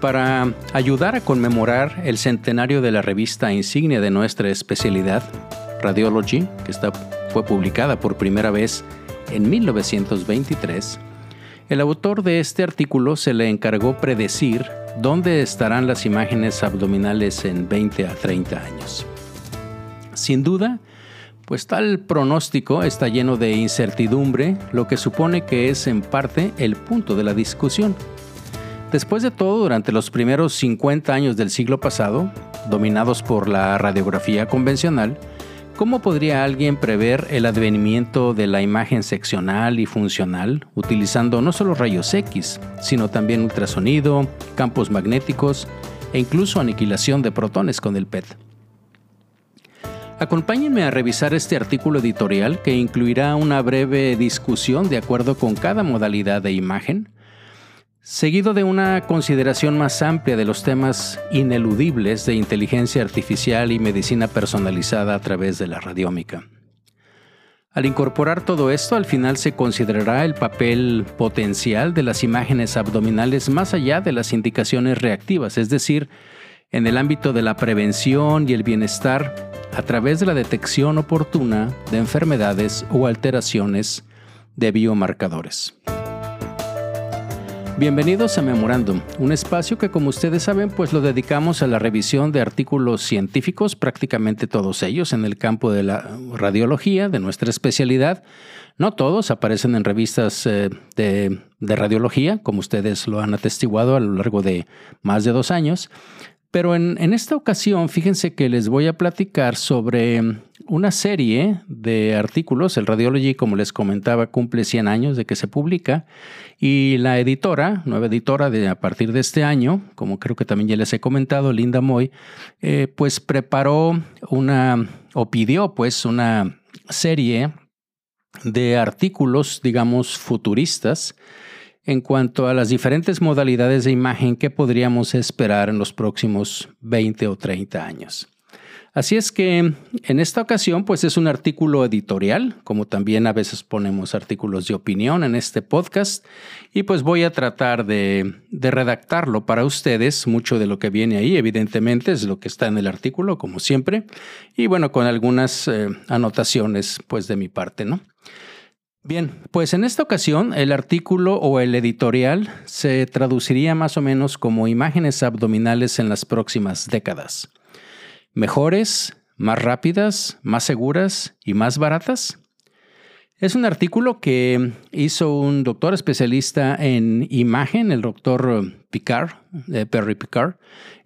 para ayudar a conmemorar el centenario de la revista insignia de nuestra especialidad, Radiology, que fue publicada por primera vez en 1923, el autor de este artículo se le encargó predecir dónde estarán las imágenes abdominales en 20 a 30 años. Sin duda, pues tal pronóstico está lleno de incertidumbre, lo que supone que es en parte el punto de la discusión. Después de todo, durante los primeros 50 años del siglo pasado, dominados por la radiografía convencional, ¿cómo podría alguien prever el advenimiento de la imagen seccional y funcional utilizando no solo rayos X, sino también ultrasonido, campos magnéticos e incluso aniquilación de protones con el PET? Acompáñenme a revisar este artículo editorial que incluirá una breve discusión de acuerdo con cada modalidad de imagen, seguido de una consideración más amplia de los temas ineludibles de inteligencia artificial y medicina personalizada a través de la radiómica. Al incorporar todo esto, al final se considerará el papel potencial de las imágenes abdominales más allá de las indicaciones reactivas, es decir, en el ámbito de la prevención y el bienestar a través de la detección oportuna de enfermedades o alteraciones de biomarcadores. Bienvenidos a Memorandum, un espacio que como ustedes saben pues lo dedicamos a la revisión de artículos científicos, prácticamente todos ellos en el campo de la radiología, de nuestra especialidad. No todos aparecen en revistas eh, de radiología, como ustedes lo han atestiguado a lo largo de más de dos años, pero en, esta ocasión, fíjense que les voy a platicar sobre una serie de artículos. El Radiology, como les comentaba, cumple 100 años de que se publica y la editora, nueva editora de a partir de este año, como creo que también ya les he comentado, Linda Moy, eh, pues preparó una o pidió pues una serie de artículos, digamos, futuristas en cuanto a las diferentes modalidades de imagen que podríamos esperar en los próximos 20 o 30 años. Así es que en esta ocasión pues es un artículo editorial, como también a veces ponemos artículos de opinión en este podcast, y pues voy a tratar de, redactarlo para ustedes. Mucho de lo que viene ahí evidentemente es lo que está en el artículo, como siempre, y bueno, con algunas eh, anotaciones pues de mi parte, ¿no? Bien, pues en esta ocasión el artículo o el editorial se traduciría más o menos como imágenes abdominales en las próximas décadas. Mejores, más rápidas, más seguras y más baratas. Es un artículo que hizo un doctor especialista en imagen, el doctor Picard, eh, Perry Picard.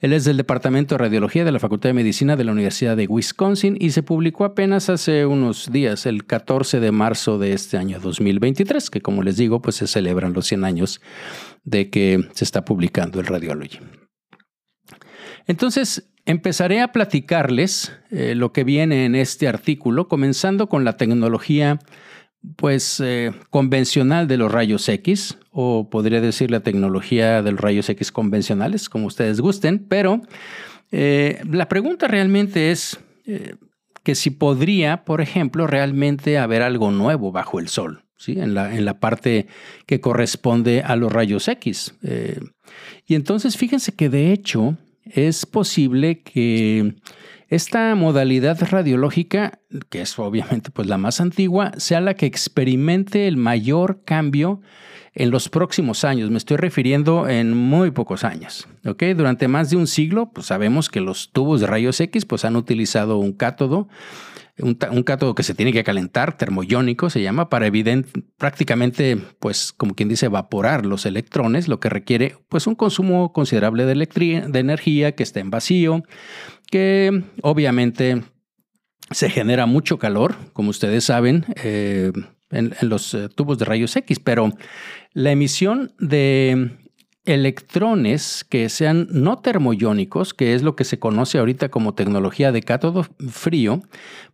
Él es del Departamento de Radiología de la Facultad de Medicina de la Universidad de Wisconsin y se publicó apenas hace unos días, el 14 de marzo de este año 2023, que como les digo, pues se celebran los 100 años de que se está publicando el Radiology. Entonces, empezaré a platicarles eh, lo que viene en este artículo, comenzando con la tecnología pues eh, convencional de los rayos X, o podría decir la tecnología de los rayos X convencionales, como ustedes gusten, pero eh, la pregunta realmente es eh, que si podría, por ejemplo, realmente haber algo nuevo bajo el Sol, ¿sí? en, la, en la parte que corresponde a los rayos X. y entonces fíjense que de hecho es posible que esta modalidad radiológica, que es obviamente pues la más antigua, sea la que experimente el mayor cambio en los próximos años. Me estoy refiriendo en muy pocos años. Durante más de un siglo, pues sabemos que los tubos de rayos X pues, han utilizado un cátodo un, cátodo que se tiene que calentar, termoiónico se llama, para evidente, prácticamente, pues como quien dice, evaporar los electrones, lo que requiere pues un consumo considerable de, de energía que está en vacío, que obviamente se genera mucho calor, como ustedes saben, eh, en, los eh, tubos de rayos X, pero la emisión de electrones que sean no termoiónicos, que es lo que se conoce ahorita como tecnología de cátodo frío,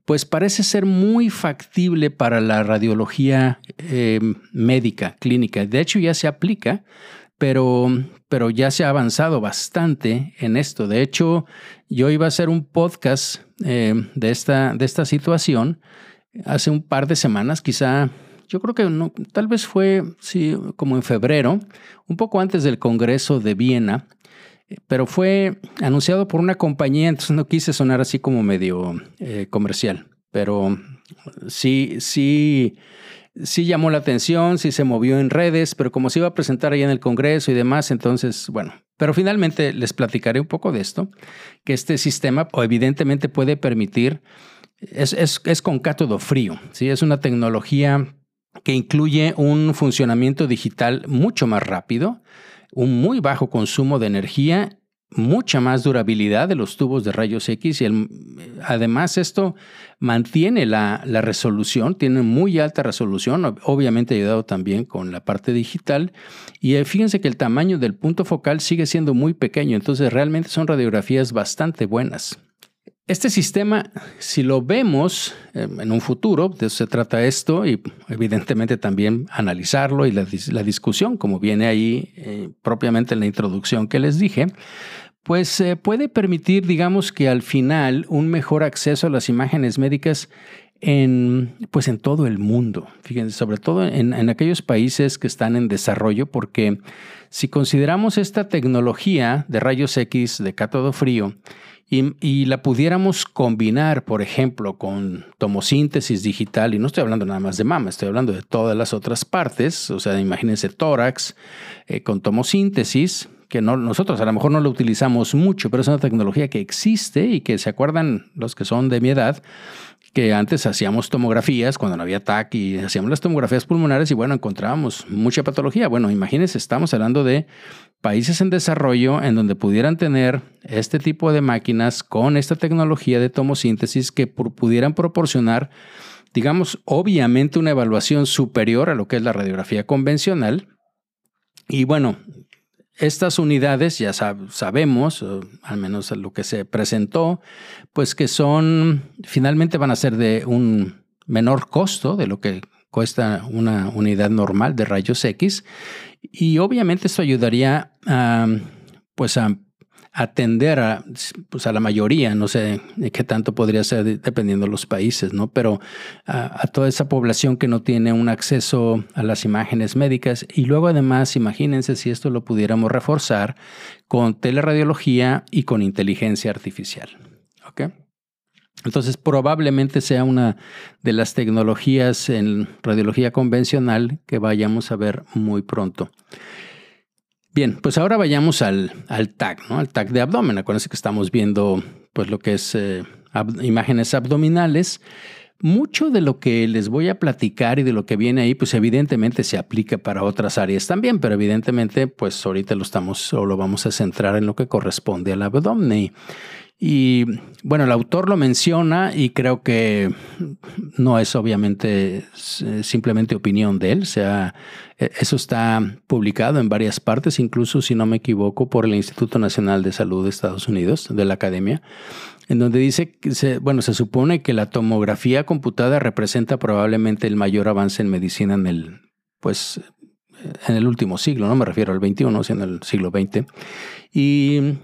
pues parece ser muy factible para la radiología em, médica, clínica. De hecho, ya se aplica, pero, pero ya se ha avanzado bastante en esto. De hecho, yo iba a hacer un podcast em, de, esta, de esta situación hace un par de semanas, quizá yo creo que tal vez fue, sí, como en febrero, un poco antes del Congreso de Viena, pero fue anunciado por una compañía, entonces no quise sonar así como medio eh, comercial, pero sí, sí, sí llamó la atención, sí se movió en redes, pero como se iba a presentar ahí en el Congreso y demás, entonces, bueno, pero finalmente les platicaré un poco de esto, que este sistema evidentemente puede permitir, es, es, es con cátodo frío, ¿sí? es una tecnología que incluye un funcionamiento digital mucho más rápido, un muy bajo consumo de energía, mucha más durabilidad de los tubos de rayos X y además esto mantiene la, la, resolución, tiene muy alta resolución, obviamente ayudado también con la parte digital y eh, fíjense que el tamaño del punto focal sigue siendo muy pequeño, entonces realmente son radiografías bastante buenas. Este sistema, si lo vemos em, en un futuro, de eso se trata esto, y evidentemente también analizarlo y la, discusión, como viene ahí eh, propiamente en la introducción que les dije, pues eh, puede permitir, digamos que al final, un mejor acceso a las imágenes médicas en, pues en todo el mundo. Fíjense, sobre todo en, en aquellos países que están en desarrollo, porque si consideramos esta tecnología de rayos X de cátodo frío, y, la pudiéramos combinar, por ejemplo, con tomosíntesis digital, y no estoy hablando nada más de mama, estoy hablando de todas las otras partes, o sea, imagínense tórax eh, con tomosíntesis, que no, nosotros a lo mejor no lo utilizamos mucho, pero es una tecnología que existe y que se acuerdan los que son de mi edad, que antes hacíamos tomografías cuando no había TAC y hacíamos las tomografías pulmonares y bueno, encontrábamos mucha patología. Bueno, imagínense, estamos hablando de países en desarrollo en donde pudieran tener este tipo de máquinas con esta tecnología de tomosíntesis que pudieran proporcionar, digamos, obviamente una evaluación superior a lo que es la radiografía convencional. Y bueno, estas unidades ya sabemos, al menos lo que se presentó, pues que son, finalmente van a ser de un menor costo de lo que cuesta una unidad normal de rayos X. Y obviamente esto ayudaría a, pues a atender a, pues a la mayoría, no sé qué tanto podría ser dependiendo de los países, ¿no? Pero a, toda esa población que no tiene un acceso a las imágenes médicas. Y luego además, imagínense si esto lo pudiéramos reforzar con teleradiología y con inteligencia artificial. ¿Ok? Entonces probablemente sea una de las tecnologías en radiología convencional que vayamos a ver muy pronto. Bien, pues ahora vayamos al, al TAC, ¿no? Al TAC de abdomen. Acuérdense que estamos viendo pues lo que es eh, imágenes abdominales. Mucho de lo que les voy a platicar y de lo que viene ahí, pues evidentemente se aplica para otras áreas también, pero evidentemente, pues ahorita lo estamos o lo vamos a centrar en lo que corresponde al abdomen. Y bueno, el autor lo menciona y creo que no es obviamente simplemente opinión de él, o sea, e, eso está publicado en varias partes, incluso si no me equivoco, por el Instituto Nacional de Salud de Estados Unidos, de la Academia, en donde dice que, bueno, se supone que la tomografía computada representa probablemente el mayor avance en medicina en el, pues, en el último siglo, no me refiero al 21, sino al siglo XX. Y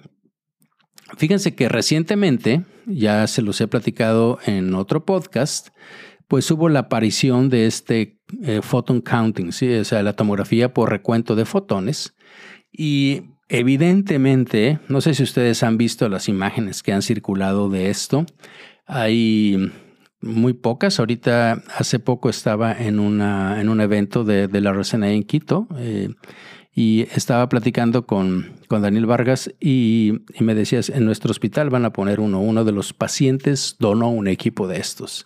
Fíjense que recientemente, ya se los he platicado en otro podcast, pues hubo la aparición de este eh, photon counting, ¿sí? o sea, la tomografía por recuento de fotones. Y evidentemente, no sé si ustedes han visto las imágenes que han circulado de esto. Hay muy pocas. Ahorita, hace poco estaba en, una, en un evento de, la RCNA en Quito. Eh, y estaba platicando con, con Daniel Vargas y, me decías, en nuestro hospital van a poner uno, uno de los pacientes donó un equipo de estos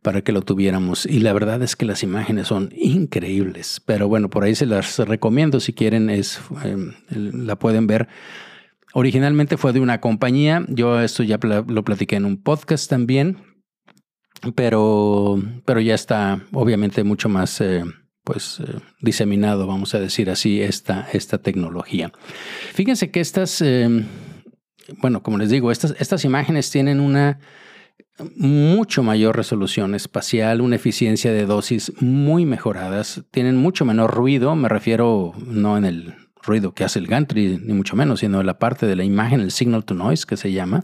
para que lo tuviéramos. Y la verdad es que las imágenes son increíbles, pero bueno, por ahí se las recomiendo si quieren, es, em, la pueden ver. Originalmente fue de una compañía, yo esto ya lo platiqué en un podcast también, pero, pero ya está obviamente mucho más... Eh, pues eh, diseminado, vamos a decir así, esta, esta tecnología. Fíjense que estas, em, bueno, como les digo, estas, estas imágenes tienen una mucho mayor resolución espacial, una eficiencia de dosis muy mejoradas, tienen mucho menor ruido, me refiero no en el ruido que hace el gantry, ni mucho menos, sino en la parte de la imagen, el signal to noise que se llama,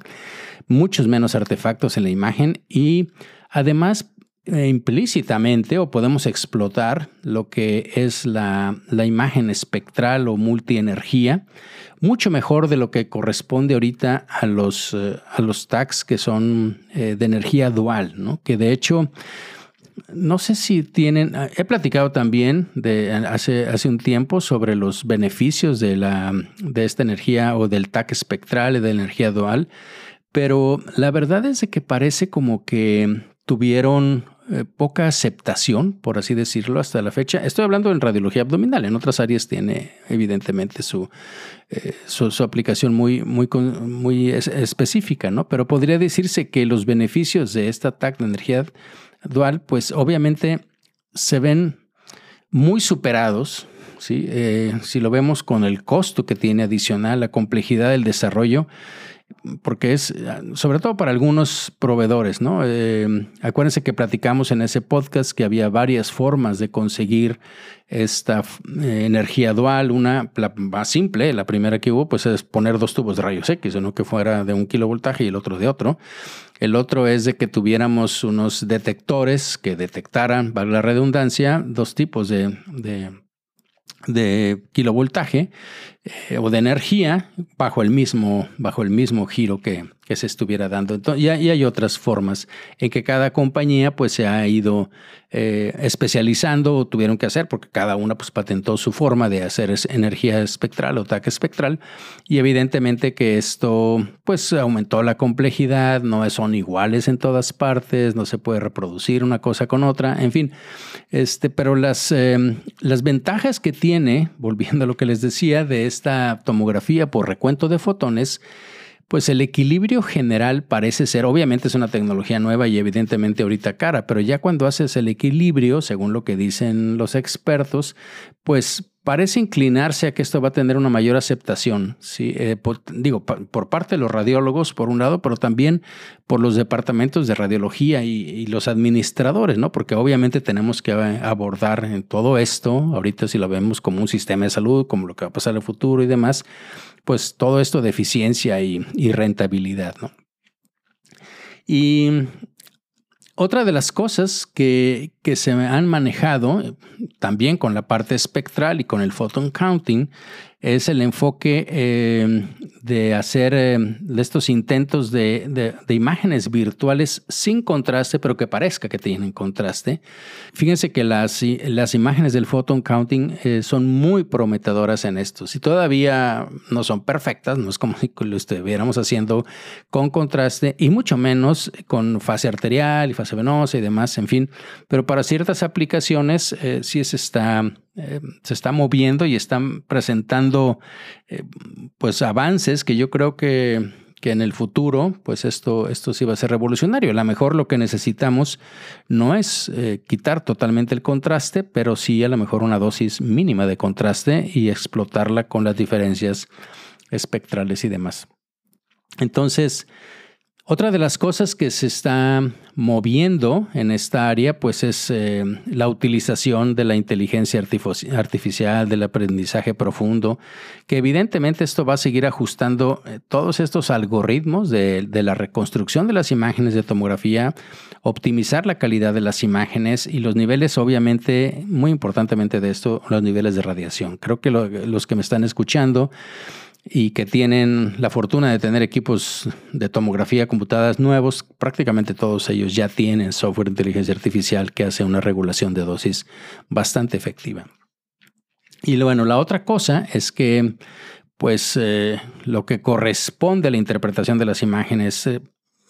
muchos menos artefactos en la imagen y además implícitamente o podemos explotar lo que es la, imagen espectral o multienergía mucho mejor de lo que corresponde ahorita a los, eh, a los tags que son de energía dual, ¿no? que de hecho no sé si tienen, he platicado también de hace, hace un tiempo sobre los beneficios de, la, de esta energía o del TAC espectral y de la energía dual, pero la verdad es que parece como que tuvieron eh, poca aceptación, por así decirlo, hasta la fecha. Estoy hablando en radiología abdominal, en otras áreas tiene evidentemente su, eh, su, aplicación muy, muy, muy específica, ¿no? Pero podría decirse que los beneficios de esta TAC de energía dual, pues obviamente se ven muy superados, ¿sí? Eh, si lo vemos con el costo que tiene adicional, la complejidad del desarrollo, porque es, sobre todo para algunos proveedores, ¿no? Eh, acuérdense que platicamos en ese podcast que había varias formas de conseguir esta eh, energía dual. Una, la más simple, la primera que hubo, pues es poner dos tubos de rayos X, uno que fuera de un kilovoltaje y el otro de otro. El otro es de que tuviéramos unos detectores que detectaran, valga la redundancia, dos tipos de de kilovoltaje eh, o de energía bajo el mismo, bajo el mismo giro que, que se estuviera dando. Entonces, y, hay otras formas en que cada compañía pues se ha ido eh, especializando o tuvieron que hacer porque cada una pues patentó su forma de hacer energía espectral o TAC espectral y evidentemente que esto pues aumentó la complejidad, no son iguales en todas partes, no se puede reproducir una cosa con otra, en fin, este, pero las, em, las ventajas que tiene, volviendo a lo que les decía, de esta tomografía por recuento de fotones, pues el equilibrio general parece ser, obviamente es una tecnología nueva y evidentemente ahorita cara, pero ya cuando haces el equilibrio, según lo que dicen los expertos, pues parece inclinarse a que esto va a tener una mayor aceptación. Eh, digo, por parte de los radiólogos, por un lado, pero también por los departamentos de radiología y, y, los administradores, ¿no? Porque obviamente tenemos que abordar en todo esto, ahorita si lo vemos como un sistema de salud, como lo que va a pasar en el futuro y demás, pues todo esto de eficiencia y, rentabilidad. ¿no? Y otra de las cosas que, que, se han manejado también con la parte espectral y con el photon counting es el enfoque eh, de hacer eh, estos intentos de, imágenes virtuales sin contraste, pero que parezca que tienen contraste. Fíjense que las, las imágenes del photon counting eh, son muy prometedoras en esto. Si todavía no son perfectas, no es como si lo estuviéramos haciendo con contraste y mucho menos con fase arterial y fase venosa y demás, en fin. Pero para ciertas aplicaciones sí se está eh, se está moviendo y están presentando eh, pues avances que yo creo que, que, en el futuro pues esto, esto sí va a ser revolucionario. A lo mejor lo que necesitamos no es eh, quitar totalmente el contraste, pero sí a lo mejor una dosis mínima de contraste y explotarla con las diferencias espectrales y demás. Entonces, otra de las cosas que se está moviendo en esta área, pues es eh, la utilización de la inteligencia artificial, del aprendizaje profundo, que evidentemente esto va a seguir ajustando eh, todos estos algoritmos de, de, la reconstrucción de las imágenes de tomografía, optimizar la calidad de las imágenes y los niveles, obviamente, muy importantemente de esto, los niveles de radiación. Creo que los que me están escuchando, y que tienen la fortuna de tener equipos de tomografía computadas nuevos, prácticamente todos ellos ya tienen software de inteligencia artificial que hace una regulación de dosis bastante efectiva. Y bueno, la otra cosa es que pues eh, lo que corresponde a la interpretación de las imágenes eh,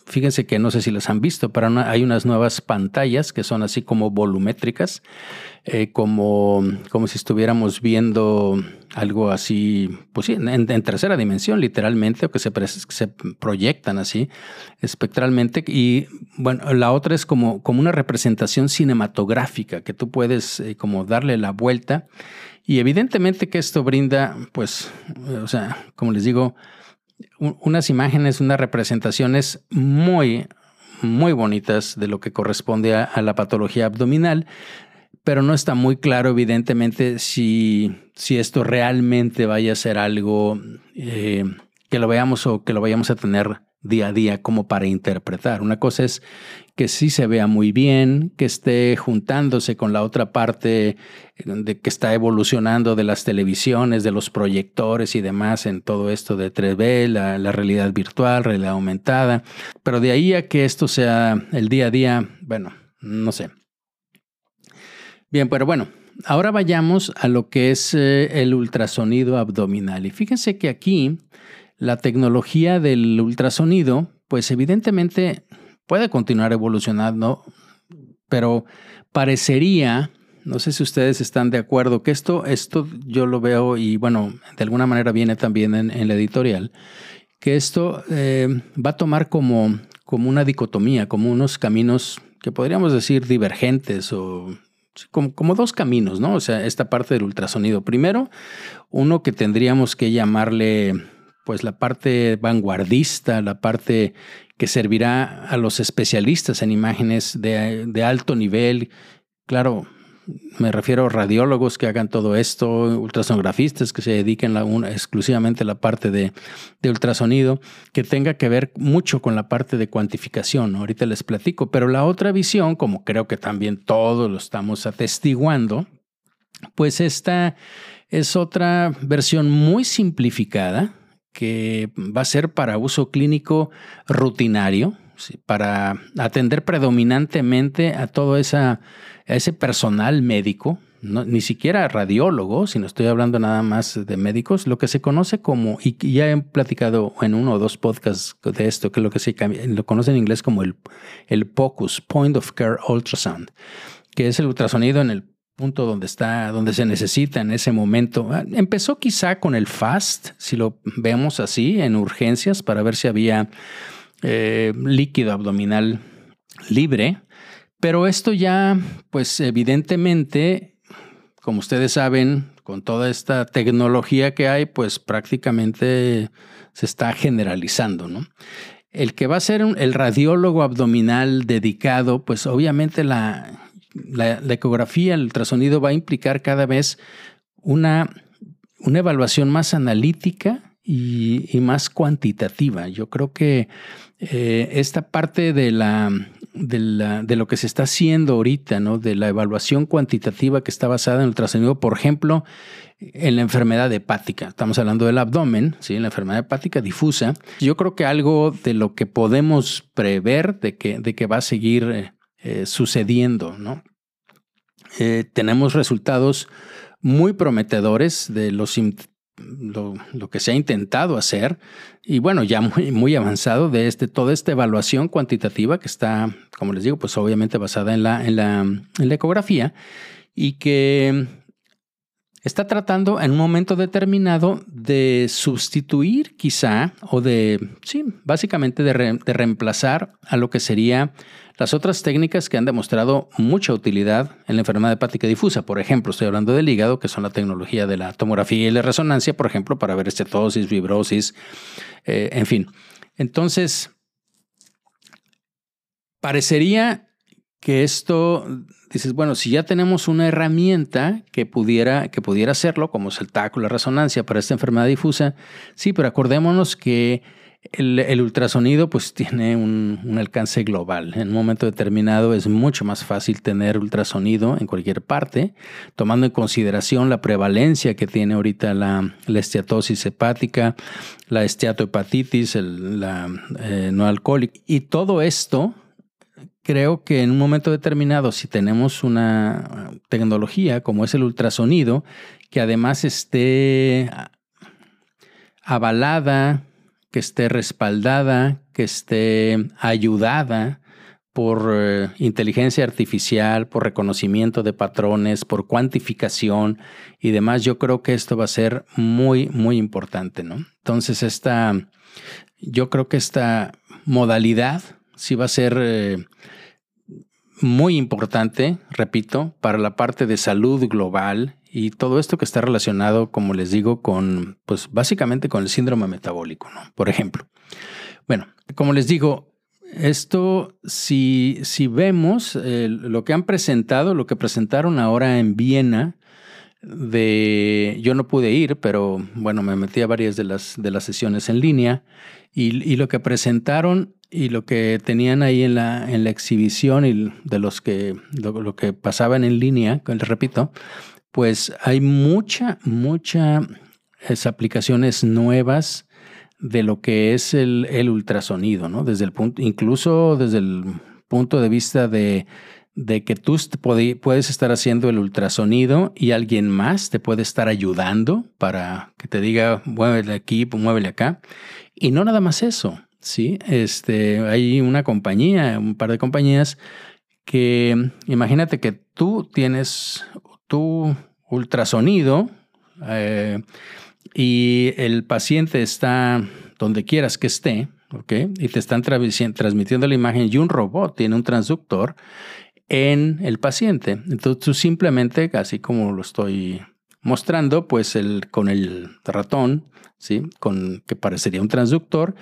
Fíjense que no sé si las han visto, pero hay unas nuevas pantallas que son así como volumétricas, eh, como, como si estuviéramos viendo algo así, pues sí, en, tercera dimensión literalmente, o que se, se, proyectan así espectralmente. Y bueno, la otra es como, como una representación cinematográfica, que tú puedes eh, como darle la vuelta. Y evidentemente que esto brinda, pues, o sea, como les digo, unas imágenes, unas representaciones muy, muy bonitas de lo que corresponde a, la patología abdominal, pero no está muy claro, evidentemente, si, si esto realmente vaya a ser algo eh, que lo veamos o que lo vayamos a tener día a día como para interpretar. Una cosa es que sí se vea muy bien, que esté juntándose con la otra parte de que está evolucionando de las televisiones, de los proyectores y demás en todo esto de 3D, la, la realidad virtual, realidad aumentada. Pero de ahí a que esto sea el día a día, bueno, no sé. Bien, pero bueno, ahora vayamos a lo que es eh, el ultrasonido abdominal. Y fíjense que aquí la tecnología del ultrasonido, pues evidentemente puede continuar evolucionando, pero parecería, no sé si ustedes están de acuerdo, que esto, esto yo lo veo y bueno, de alguna manera viene también en, la editorial, que esto eh, va a tomar como, como una dicotomía, como unos caminos que podríamos decir divergentes o como, dos caminos, ¿no? O sea, esta parte del ultrasonido. Primero, uno que tendríamos que llamarle, pues, la parte vanguardista, la parte que servirá a los especialistas en imágenes de, de alto nivel. Claro, me refiero a radiólogos que hagan todo esto, ultrasonografistas que se dediquen exclusivamente a la parte de, ultrasonido, que tenga que ver mucho con la parte de cuantificación. Ahorita les platico, pero la otra visión, como creo que también todos lo estamos atestiguando, pues esta es otra versión muy simplificada que va a ser para uso clínico rutinario, para atender predominantemente a todo esa, ese personal médico, ni siquiera radiólogo, sino estoy hablando nada más de médicos, lo que se conoce como, y ya he platicado en uno o dos podcasts de esto, que es lo que se lo conocen en inglés como el, el POCUS, Point of Care Ultrasound, que es el ultrasonido en el punto donde está, donde se necesita en ese momento. Ah, empezó quizá con el FAST, si lo vemos así, en urgencias, para ver si había eh, líquido abdominal libre, pero esto ya, pues evidentemente, como ustedes saben, con toda esta tecnología que hay, pues prácticamente se está generalizando, ¿no? El que va a ser el radiólogo abdominal dedicado, pues obviamente la, la, ecografía, el ultrasonido va a implicar cada vez una, una evaluación más analítica y, más cuantitativa. Yo creo que eh, esta parte de, la, de, lo que se está haciendo ahorita, ¿no? de la evaluación cuantitativa que está basada en el ultrasonido, por ejemplo, en la enfermedad hepática. Estamos hablando del abdomen, ¿sí? la enfermedad hepática difusa. Yo creo que algo de lo que podemos prever de que, de que va a seguir eh, sucediendo. ¿no? Eh, tenemos resultados muy prometedores de los lo, que se ha intentado hacer y bueno, ya muy, avanzado de este, toda esta evaluación cuantitativa que está, como les digo, pues obviamente basada en la, ecografía y que está tratando en un momento determinado de sustituir quizá o de, sí, básicamente de reemplazar a lo que sería las otras técnicas que han demostrado mucha utilidad en la enfermedad hepática difusa, por ejemplo, estoy hablando del hígado, que son la tecnología de la tomografía y la resonancia, por ejemplo, para ver estetosis, fibrosis, eh, en fin. Entonces, parecería que esto, dices, bueno, si ya tenemos una herramienta que pudiera, que pudiera hacerlo, como es el TAC la resonancia para esta enfermedad difusa, sí, pero acordémonos que el, ultrasonido pues tiene un, alcance global. En un momento determinado es mucho más fácil tener ultrasonido en cualquier parte, tomando en consideración la prevalencia que tiene ahorita la, esteatosis hepática, la esteatohepatitis, la eh, no alcohólica. Y todo esto creo que en un momento determinado, si tenemos una tecnología como es el ultrasonido, que además esté avalada que esté respaldada, que esté ayudada por eh, inteligencia artificial, por reconocimiento de patrones, por cuantificación y demás, yo creo que esto va a ser muy, muy importante, ¿no? Entonces, esta, yo creo que esta modalidad sí va a ser eh, muy importante, repito, para la parte de salud global y todo esto que está relacionado, como les digo, con, pues básicamente con el síndrome metabólico, ¿no? Por ejemplo. Bueno, como les digo, esto, si, si vemos eh, lo que han presentado, lo que presentaron ahora en Viena, de, yo no pude ir, pero bueno, me metí a varias de las, de las sesiones en línea y, lo que presentaron y lo que tenían ahí en la, en la exhibición y de los que, lo, que pasaban en línea, les repito, pues hay mucha, mucha aplicaciones nuevas de lo que es el, ultrasonido, ¿no? Desde el punto, incluso desde el punto de vista de que tú puedes estar haciendo el ultrasonido y alguien más te puede estar ayudando para que te diga, muévele aquí, muévele acá. Y no nada más eso, ¿sí? Este, hay una compañía, un par de compañías que, imagínate que tú tienes tu ultrasonido eh, y el paciente está donde quieras que esté, ¿ok? Y te están transmitiendo la imagen y un robot tiene un transductor en el paciente. Entonces tú simplemente, así como lo estoy mostrando, pues el, con el ratón, ¿sí? con, que parecería un transductor,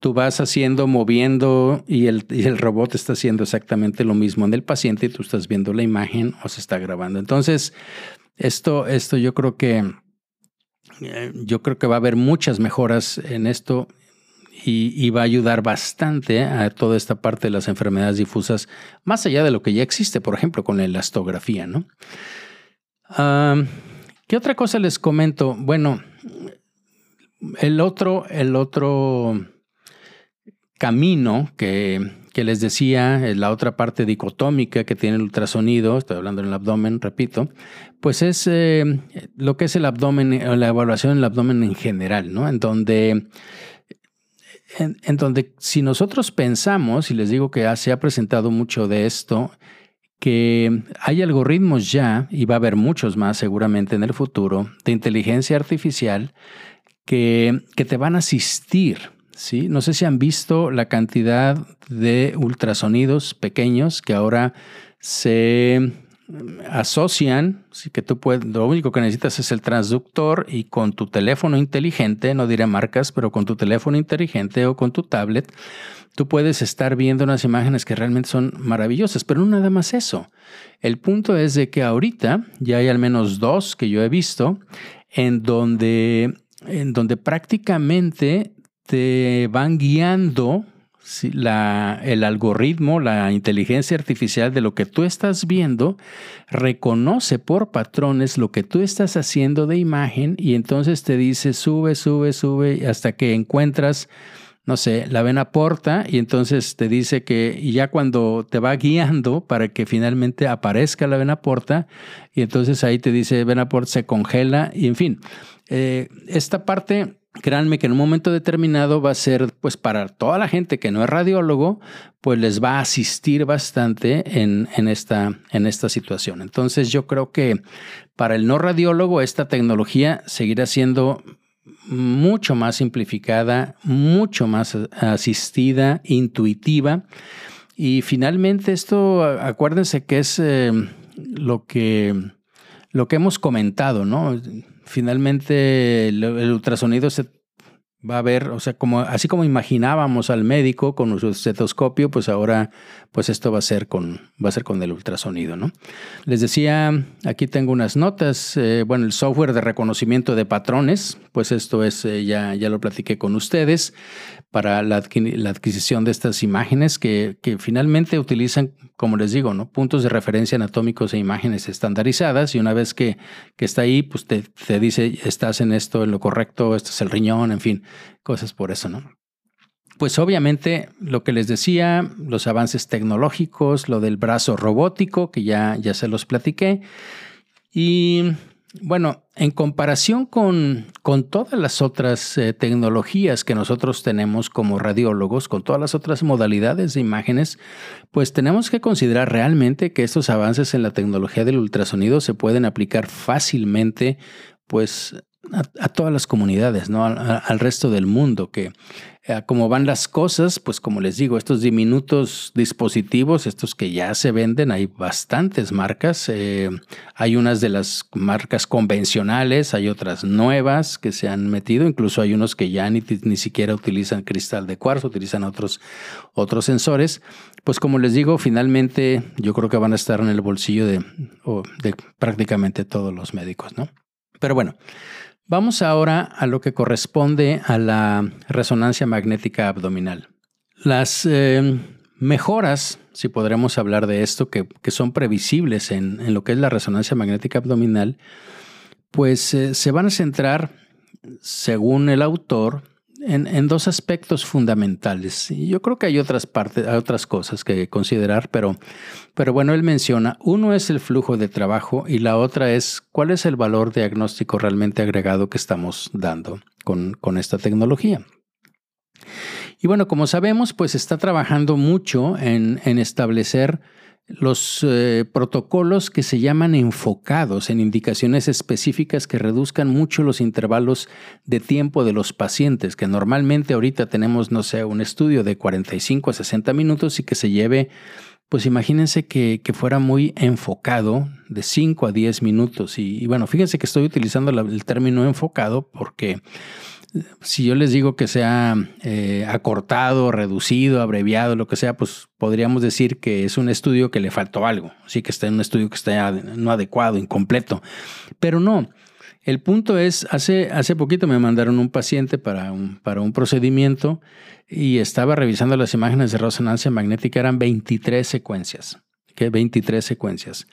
tú vas haciendo, moviendo y el, y el robot está haciendo exactamente lo mismo en el paciente y tú estás viendo la imagen o se está grabando. Entonces, esto, esto yo creo que eh, yo creo que va a haber muchas mejoras en esto y, va a ayudar bastante a toda esta parte de las enfermedades difusas, más allá de lo que ya existe, por ejemplo, con la elastografía. ¿no? ¿Qué otra cosa les comento? Bueno, el otro, el otro camino que, les decía, la otra parte dicotómica que tiene el ultrasonido, estoy hablando en el abdomen, repito, pues es eh, lo que es el abdomen, la evaluación del abdomen en general, ¿no? En donde en, donde si nosotros pensamos, y les digo que se ha presentado mucho de esto, que hay algoritmos ya, y va a haber muchos más seguramente en el futuro, de inteligencia artificial que, que te van a asistir. ¿sí? No sé si han visto la cantidad de ultrasonidos pequeños que ahora se asocian, que tú puedes, lo único que necesitas es el transductor y con tu teléfono inteligente, no diré marcas, pero con tu teléfono inteligente o con tu tablet, tú puedes estar viendo unas imágenes que realmente son maravillosas, pero no nada más eso. El punto es de que ahorita ya hay al menos dos que yo he visto en donde, en donde prácticamente te van guiando el algoritmo, la inteligencia artificial de lo que tú estás viendo, reconoce por patrones lo que tú estás haciendo de imagen y entonces te dice sube, sube, sube hasta que encuentras, no sé, la vena porta y entonces te dice que ya cuando te va guiando para que finalmente aparezca la vena porta y entonces ahí te dice vena porta se congela y en fin, eh, esta parte créanme que en un momento determinado va a ser, pues para toda la gente que no es radiólogo, pues les va a asistir bastante en, esta, en esta situación. Entonces yo creo que para el no radiólogo esta tecnología seguirá siendo mucho más simplificada, mucho más asistida, intuitiva. Y finalmente esto, acuérdense que es eh, lo, que, lo que hemos comentado, ¿no? finalmente el, ultrasonido se va a ver, o sea, como, así como imaginábamos al médico con su estetoscopio, pues ahora, pues esto va a ser con, va a ser con el ultrasonido, ¿no? Les decía, aquí tengo unas notas, eh, bueno, el software de reconocimiento de patrones, pues esto es, eh, ya, ya lo platiqué con ustedes, para la, adquisición de estas imágenes que, finalmente utilizan, como les digo, ¿no? puntos de referencia anatómicos e imágenes estandarizadas y una vez que, que está ahí, pues te, te, dice, estás en esto, en lo correcto, esto es el riñón, en fin, cosas por eso, ¿no? Pues obviamente lo que les decía, los avances tecnológicos, lo del brazo robótico, que ya, ya se los platiqué, y bueno, en comparación con, con todas las otras eh, tecnologías que nosotros tenemos como radiólogos, con todas las otras modalidades de imágenes, pues tenemos que considerar realmente que estos avances en la tecnología del ultrasonido se pueden aplicar fácilmente, pues a, todas las comunidades, ¿no? al resto del mundo, que eh, como van las cosas, pues como les digo, estos diminutos dispositivos, estos que ya se venden, hay bastantes marcas. Eh, hay unas de las marcas convencionales, hay otras nuevas que se han metido, incluso hay unos que ya ni, ni siquiera utilizan cristal de cuarzo, utilizan otros, otros sensores. Pues como les digo, finalmente yo creo que van a estar en el bolsillo de, de prácticamente todos los médicos, ¿no? Pero bueno, Vamos ahora a lo que corresponde a la resonancia magnética abdominal. Las eh, mejoras, si podremos hablar de esto, que, son previsibles en, lo que es la resonancia magnética abdominal, pues eh, se van a centrar, según el autor, en, dos aspectos fundamentales. Yo creo que hay otras partes, otras cosas que considerar, pero, pero bueno, él menciona, uno es el flujo de trabajo y la otra es cuál es el valor diagnóstico realmente agregado que estamos dando con, con esta tecnología. Y bueno, como sabemos, pues está trabajando mucho en, en establecer los eh, protocolos que se llaman enfocados en indicaciones específicas que reduzcan mucho los intervalos de tiempo de los pacientes, que normalmente ahorita tenemos, no sé, un estudio de 45 a 60 minutos y que se lleve, pues imagínense que, fuera muy enfocado de 5 a 10 minutos. Y, bueno, fíjense que estoy utilizando el término enfocado porque si yo les digo que sea eh, acortado, reducido, abreviado, lo que sea, pues podríamos decir que es un estudio que le faltó algo, sí que está en un estudio que está no adecuado, incompleto. Pero no, el punto es, hace, hace poquito me mandaron un paciente para un, para un procedimiento y estaba revisando las imágenes de resonancia magnética, eran 23 secuencias que 23 secuencias.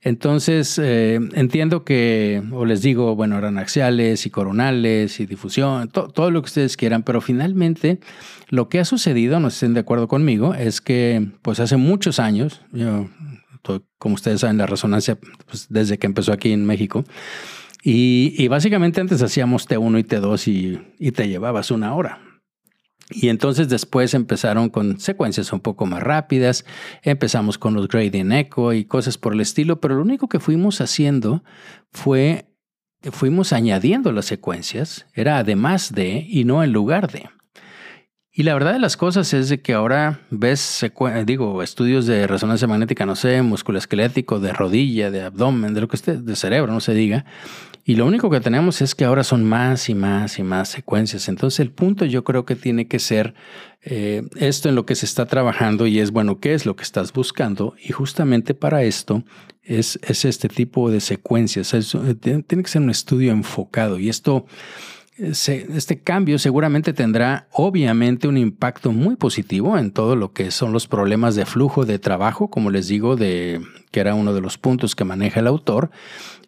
Entonces, eh, entiendo que, o les digo, bueno, eran axiales y coronales y difusión, todo lo que ustedes quieran, pero finalmente lo que ha sucedido, no estén de acuerdo conmigo, es que pues hace muchos años, yo, como ustedes saben, la resonancia, pues, desde que empezó aquí en México, y, básicamente antes hacíamos T1 y T2 y, y te llevabas una hora. Y entonces después empezaron con secuencias un poco más rápidas, empezamos con los gradient echo y cosas por el estilo, pero lo único que fuimos haciendo fue, fuimos añadiendo las secuencias, era además de y no en lugar de. Y la verdad de las cosas es de que ahora ves, digo, estudios de resonancia magnética, no sé, músculo esquelético, de rodilla, de abdomen, de lo que esté, de cerebro, no se diga. Y lo único que tenemos es que ahora son más y más y más secuencias. Entonces el punto yo creo que tiene que ser eh, esto en lo que se está trabajando y es, bueno, ¿qué es lo que estás buscando? Y justamente para esto es, es este tipo de secuencias. tiene que ser un estudio enfocado y esto este cambio seguramente tendrá obviamente un impacto muy positivo en todo lo que son los problemas de flujo de trabajo, como les digo, de, que era uno de los puntos que maneja el autor,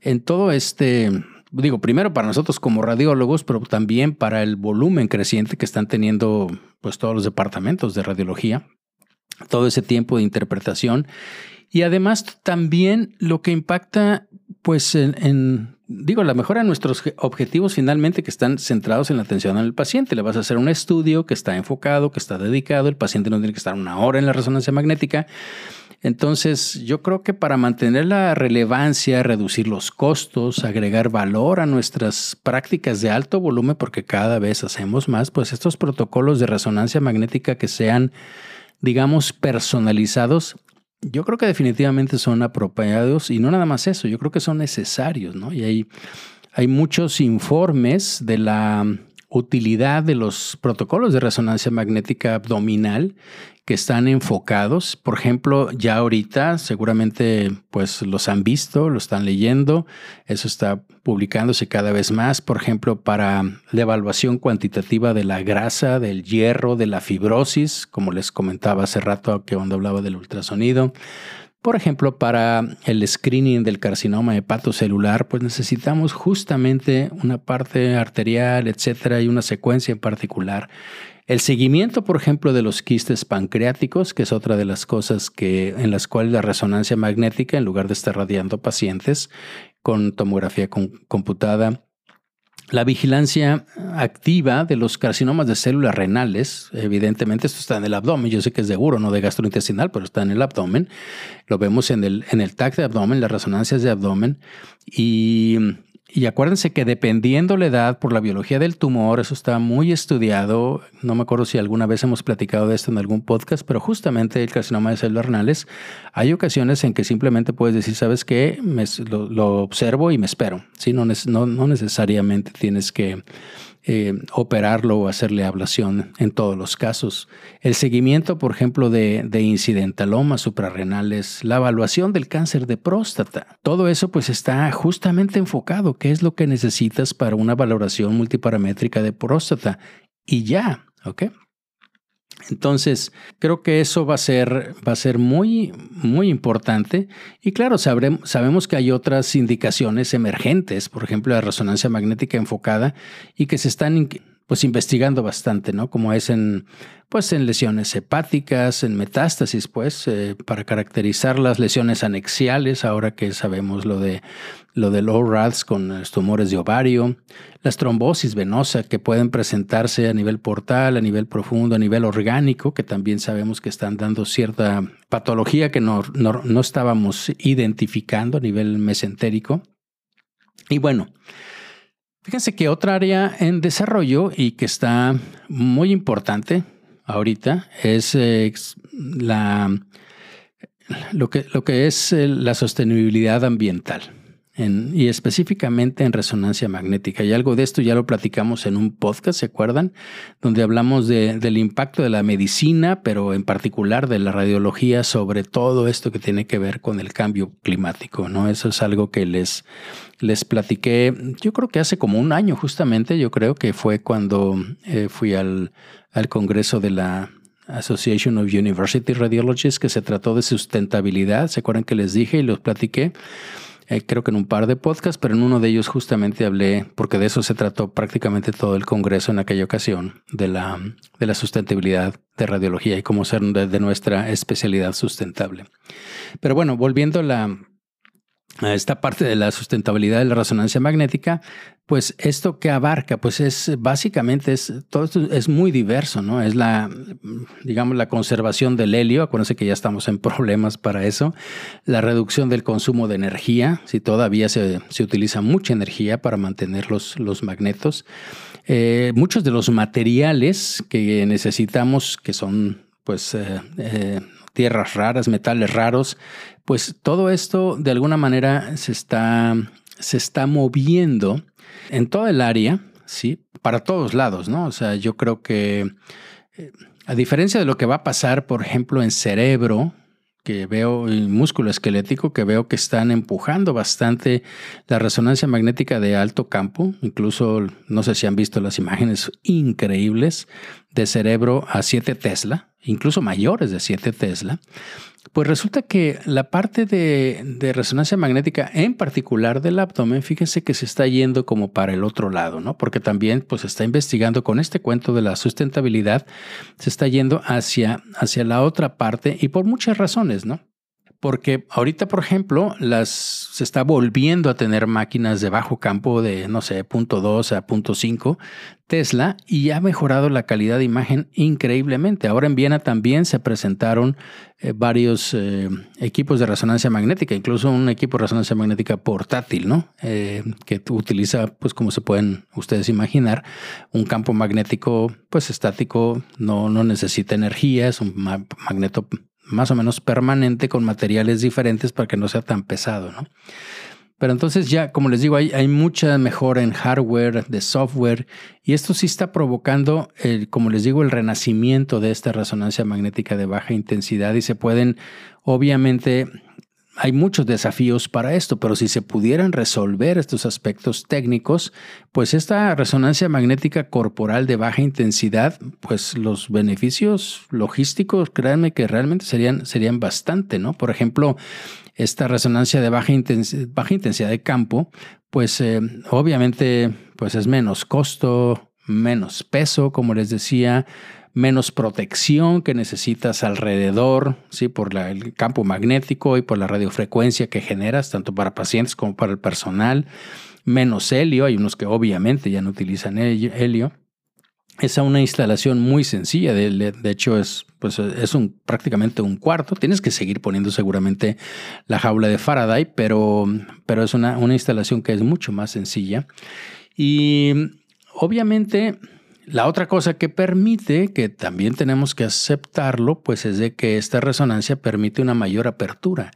en todo este, digo, primero para nosotros como radiólogos, pero también para el volumen creciente que están teniendo pues todos los departamentos de radiología, todo ese tiempo de interpretación. Y además también lo que impacta pues en, digo, la mejora de nuestros objetivos finalmente que están centrados en la atención al paciente. Le vas a hacer un estudio que está enfocado, que está dedicado, el paciente no tiene que estar una hora en la resonancia magnética. Entonces, yo creo que para mantener la relevancia, reducir los costos, agregar valor a nuestras prácticas de alto volumen, porque cada vez hacemos más, pues estos protocolos de resonancia magnética que sean, digamos, personalizados, yo creo que definitivamente son apropiados y no nada más eso, yo creo que son necesarios, ¿no? Y hay, hay muchos informes de la utilidad de los protocolos de resonancia magnética abdominal que están enfocados. Por ejemplo, ya ahorita seguramente pues los han visto, lo están leyendo. Eso está publicándose cada vez más. Por ejemplo, para la evaluación cuantitativa de la grasa, del hierro, de la fibrosis, como les comentaba hace rato que cuando hablaba del ultrasonido. Por ejemplo, para el screening del carcinoma hepatocelular, pues necesitamos justamente una parte arterial, etcétera, y una secuencia en particular. El seguimiento, por ejemplo, de los quistes pancreáticos, que es otra de las cosas que, en las cuales la resonancia magnética, en lugar de estar radiando pacientes con tomografía computada, la vigilancia activa de los carcinomas de células renales, evidentemente esto está en el abdomen, yo sé que es de uro, no de gastrointestinal, pero está en el abdomen. Lo vemos en el, en el TAC de abdomen, las resonancias de abdomen. Y y acuérdense que dependiendo la edad por la biología del tumor, eso está muy estudiado. No me acuerdo si alguna vez hemos platicado de esto en algún podcast, pero justamente el carcinoma de células renales, hay ocasiones en que simplemente puedes decir, ¿sabes qué? lo, observo y me espero. ¿sí? No necesariamente tienes que eh, operarlo o hacerle ablación en todos los casos. El seguimiento, por ejemplo, de, de incidentalomas suprarrenales, la evaluación del cáncer de próstata. Todo eso pues está justamente enfocado. ¿Qué es lo que necesitas para una valoración multiparamétrica de próstata? Y ya, ¿ok? Entonces, creo que eso va a ser, va a ser muy, muy importante. Y claro, sabemos que hay otras indicaciones emergentes, por ejemplo, la resonancia magnética enfocada, y que se están pues investigando bastante, ¿no? Como es en, pues en lesiones hepáticas, en metástasis, pues, eh, para caracterizar las lesiones anexiales, ahora que sabemos lo de lo del ORADS con los tumores de ovario, las trombosis venosa que pueden presentarse a nivel portal, a nivel profundo, a nivel orgánico, que también sabemos que están dando cierta patología que no, no, no estábamos identificando a nivel mesentérico. Y bueno, Fíjense que otra área en desarrollo y que está muy importante ahorita es eh, lo, que, lo que es eh, la sostenibilidad ambiental y específicamente en resonancia magnética. Y algo de esto ya lo platicamos en un podcast, ¿se acuerdan? Donde hablamos del impacto de la medicina, pero en particular de la radiología sobre todo esto que tiene que ver con el cambio climático, ¿no? Eso es algo que les, les platiqué, yo creo que hace como un año justamente, yo creo que fue cuando eh, fui al, al congreso de la Association of University Radiologists, que se trató de sustentabilidad. ¿Se acuerdan que les dije y los platiqué? Eh, creo que en un par de podcasts, pero en uno de ellos justamente hablé, porque de eso se trató prácticamente todo el Congreso en aquella ocasión, de la, de la sustentabilidad de radiología y cómo ser de nuestra especialidad sustentable. Pero bueno, volviendo a la, esta parte de la sustentabilidad de la resonancia magnética, pues esto que abarca, pues es básicamente es todo esto es muy diverso, ¿no? Es la, digamos, la conservación del helio. Acuérdense que ya estamos en problemas para eso. La reducción del consumo de energía, si todavía se, utiliza mucha energía para mantener los, los magnetos. Eh, muchos de los materiales que necesitamos, que son, pues, eh, eh, tierras raras, metales raros, pues todo esto de alguna manera se está, se está moviendo en toda el área, ¿sí? Para todos lados, ¿no? O sea, yo creo que eh, a diferencia de lo que va a pasar, por ejemplo, en cerebro, que veo, el músculo esquelético, que veo que están empujando bastante la resonancia magnética de alto campo. Incluso, no sé si han visto las imágenes increíbles de cerebro a 7 Tesla, incluso mayores de 7 Tesla. Pues resulta que la parte de, resonancia magnética, en particular del abdomen, fíjense que se está yendo como para el otro lado, ¿no? Porque también pues se está investigando con este cuento de la sustentabilidad, se está yendo hacia, hacia la otra parte y por muchas razones, ¿no? Porque ahorita, por ejemplo, las, se está volviendo a tener máquinas de bajo campo de, no sé, punto 2 a punto 5 Tesla y ha mejorado la calidad de imagen increíblemente. Ahora en Viena también se presentaron eh, varios eh, equipos de resonancia magnética, incluso un equipo de resonancia magnética portátil, ¿no? Eh, que utiliza, pues como se pueden ustedes imaginar, un campo magnético, pues estático, no, no necesita energía, es un magneto más o menos permanente con materiales diferentes para que no sea tan pesado, ¿no? Pero entonces ya, como les digo, hay, mucha mejora en hardware, de software, y esto sí está provocando, el, como les digo, el renacimiento de esta resonancia magnética de baja intensidad y se pueden, obviamente, hay muchos desafíos para esto, pero si se pudieran resolver estos aspectos técnicos, pues esta resonancia magnética corporal de baja intensidad, pues los beneficios logísticos, créanme que realmente serían, serían bastante, ¿no? Por ejemplo, esta resonancia de baja, intensidad de campo, pues eh, obviamente pues es menos costo, menos peso, como les decía, menos protección que necesitas alrededor, ¿sí? por el campo magnético y por la radiofrecuencia que generas, tanto para pacientes como para el personal, menos helio, hay unos que obviamente ya no utilizan helio. es una instalación muy sencilla, de, hecho es, pues es un, prácticamente un cuarto, tienes que seguir poniendo seguramente la jaula de Faraday, pero, pero es una, una instalación que es mucho más sencilla. Y obviamente la otra cosa que permite, que también tenemos que aceptarlo, pues es de que esta resonancia permite una mayor apertura.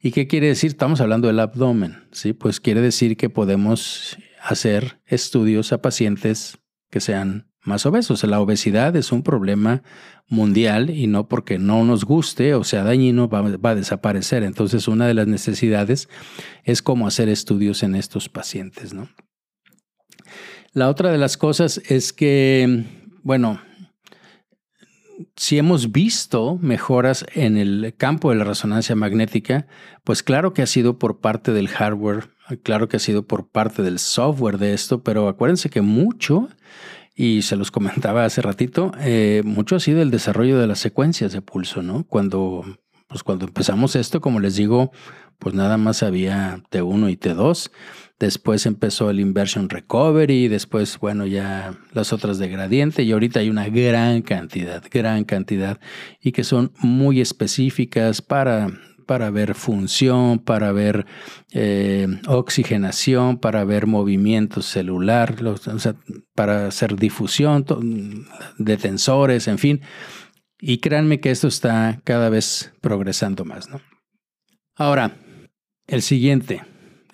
¿Y qué quiere decir? Estamos hablando del abdomen, ¿sí? Pues quiere decir que podemos hacer estudios a pacientes que sean más obesos. La obesidad es un problema mundial y no porque no nos guste o sea dañino va, va, a desaparecer. Entonces una de las necesidades es cómo hacer estudios en estos pacientes. ¿no? La otra de las cosas es que, bueno, si hemos visto mejoras en el campo de la resonancia magnética, pues claro que ha sido por parte del hardware, claro que ha sido por parte del software de esto, pero acuérdense que mucho, y se los comentaba hace ratito, eh, mucho ha sido el desarrollo de las secuencias de pulso, ¿no? Cuando, pues cuando empezamos esto, como les digo, pues nada más había T1 y T2 Después empezó el Inversion Recovery, después, bueno, ya las otras de gradiente y ahorita hay una gran cantidad, gran cantidad y que son muy específicas para, para ver función, para ver eh, oxigenación, para ver movimiento celular, para hacer difusión de tensores, en fin. Y créanme que esto está cada vez progresando más. ¿no? Ahora, el siguiente,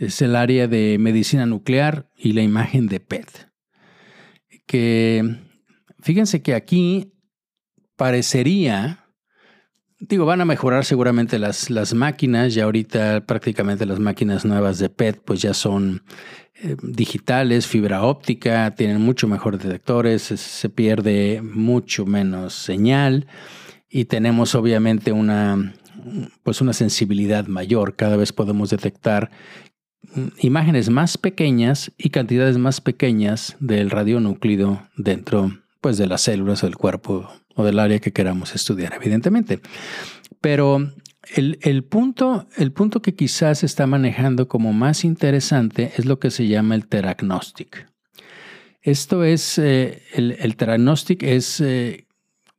es el área de medicina nuclear y la imagen de PET. Que fíjense que aquí parecería, digo, van a mejorar seguramente las, las máquinas, ya ahorita prácticamente las máquinas nuevas de PET pues ya son eh, digitales, fibra óptica, tienen mucho mejores detectores, se pierde mucho menos señal y tenemos obviamente una pues una sensibilidad mayor. Cada vez podemos detectar imágenes más pequeñas y cantidades más pequeñas del radionúclido dentro pues, de las células del cuerpo o del área que queramos estudiar, evidentemente. Pero el, punto, el punto que quizás está manejando como más interesante es lo que se llama el teragnostic. Esto es, eh, el, el teragnostic es, eh,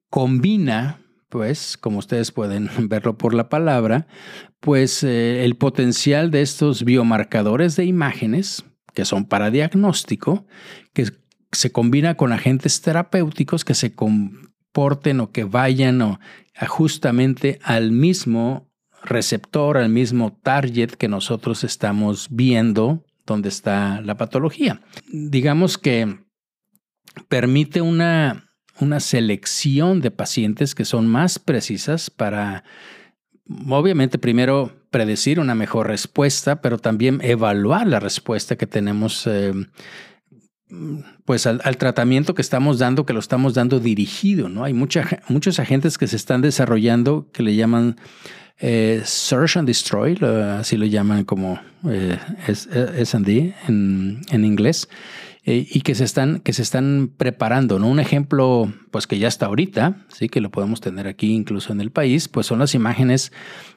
combina pues, como ustedes pueden verlo por la palabra, pues eh, el potencial de estos biomarcadores de imágenes, que son para diagnóstico, que se combina con agentes terapéuticos que se comporten o que vayan o, justamente al mismo receptor, al mismo target que nosotros estamos viendo donde está la patología. Digamos que permite una una selección de pacientes que son más precisas para, obviamente, primero predecir una mejor respuesta, pero también evaluar la respuesta que tenemos. Eh, pues al, tratamiento que estamos dando, que lo estamos dando dirigido, ¿no? Hay muchos agentes que se están desarrollando que le llaman eh, Search and Destroy, así lo llaman como eh, S&D en, en inglés, eh, y que se están, que se están preparando. ¿no? Un ejemplo, pues que ya está ahorita, sí que lo podemos tener aquí incluso en el país, pues son las imágenes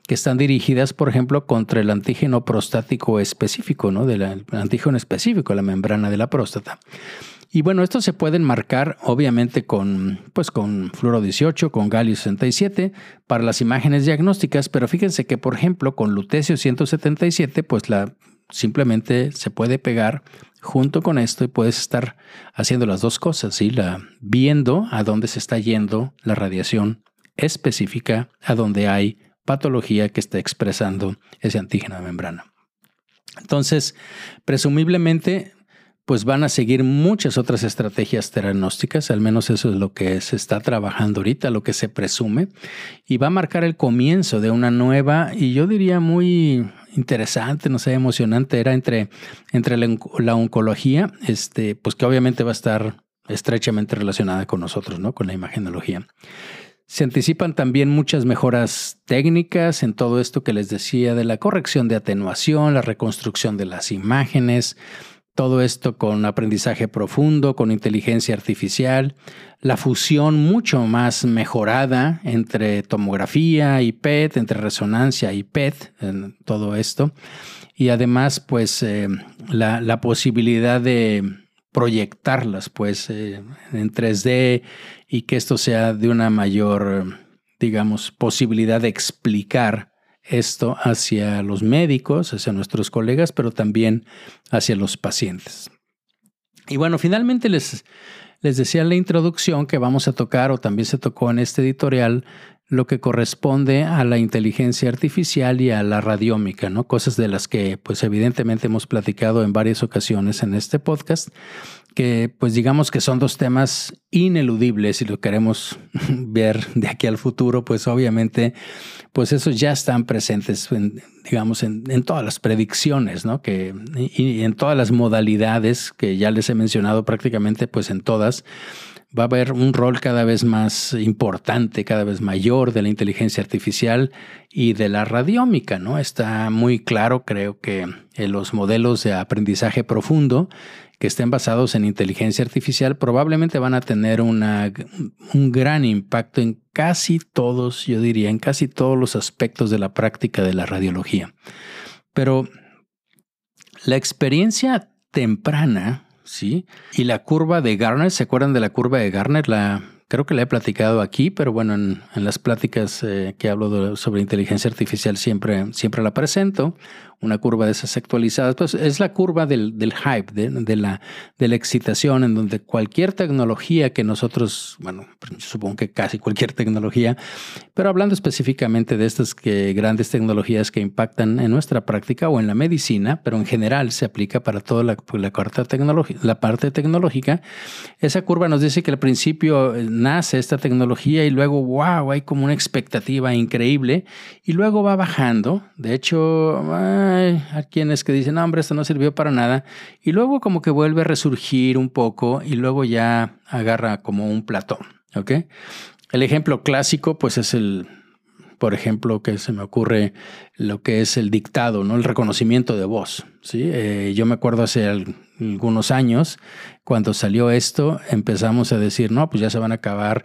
que están dirigidas, por ejemplo, contra el antígeno prostático específico, ¿no? Del antígeno específico, la membrana de la próstata. Y bueno, estos se pueden marcar obviamente con, pues con fluoro 18, con galio 67 para las imágenes diagnósticas, pero fíjense que por ejemplo con lutecio 177, pues la simplemente se puede pegar junto con esto puedes estar haciendo las dos cosas, ¿sí? La, viendo a dónde se está yendo la radiación específica, a dónde hay patología que está expresando ese antígeno de membrana. Entonces, presumiblemente, pues van a seguir muchas otras estrategias teranósticas, al menos eso es lo que se está trabajando ahorita, lo que se presume, y va a marcar el comienzo de una nueva y yo diría muy interesante, no sé, emocionante, era entre, entre la, oncología, este, pues que obviamente va a estar estrechamente relacionada con nosotros, ¿no? Con la imagenología. Se anticipan también muchas mejoras técnicas en todo esto que les decía de la corrección de atenuación, la reconstrucción de las imágenes, todo esto con aprendizaje profundo, con inteligencia artificial, la fusión mucho más mejorada entre tomografía y PET, entre resonancia y PET, en todo esto. Y además, pues, eh, la, posibilidad de proyectarlas pues en 3D y que esto sea de una mayor, digamos, posibilidad de explicar esto hacia los médicos, hacia nuestros colegas, pero también hacia los pacientes. Y bueno, finalmente les, les decía en la introducción que vamos a tocar, o también se tocó en este editorial, lo que corresponde a la inteligencia artificial y a la radiómica, ¿no? Cosas de las que, pues evidentemente hemos platicado en varias ocasiones en este podcast, que pues digamos que son dos temas ineludibles y lo queremos ver de aquí al futuro, pues obviamente, pues esos ya están presentes, en, digamos, en, todas las predicciones, ¿no? Que, y en todas las modalidades que ya les he mencionado prácticamente, pues en todas, va a haber un rol cada vez más importante, cada vez mayor de la inteligencia artificial y de la radiómica, ¿no? Está muy claro, creo que en los modelos de aprendizaje profundo que estén basados en inteligencia artificial probablemente van a tener una, un gran impacto en casi todos, yo diría, en casi todos los aspectos de la práctica de la radiología. Pero la experiencia temprana, ¿sí? Y la curva de Garner, ¿se acuerdan de la curva de Garner? La, creo que la he platicado aquí, pero bueno, en, las pláticas eh, que hablo sobre inteligencia artificial siempre, siempre la presento una curva de esas actualizadas, pues es la curva del, hype, de, la, de la excitación, en donde cualquier tecnología que nosotros, bueno, supongo que casi cualquier tecnología, pero hablando específicamente de estas que, grandes tecnologías que impactan en nuestra práctica o en la medicina, pero en general se aplica para toda la, la, la parte tecnológica, esa curva nos dice que al principio eh, nace esta tecnología y luego, wow, hay como una expectativa increíble y luego va bajando. De hecho, hay a quienes que dicen, no, hombre, esto no sirvió para nada. Y luego como que vuelve a resurgir un poco y luego ya agarra como un platón. ¿Ok? El ejemplo clásico, pues es el, por ejemplo, que se me ocurre lo que es el dictado, ¿no? El reconocimiento de voz. ¿sí? Eh, yo me acuerdo hace algunos años, cuando salió esto, empezamos a decir, no, pues ya se van a acabar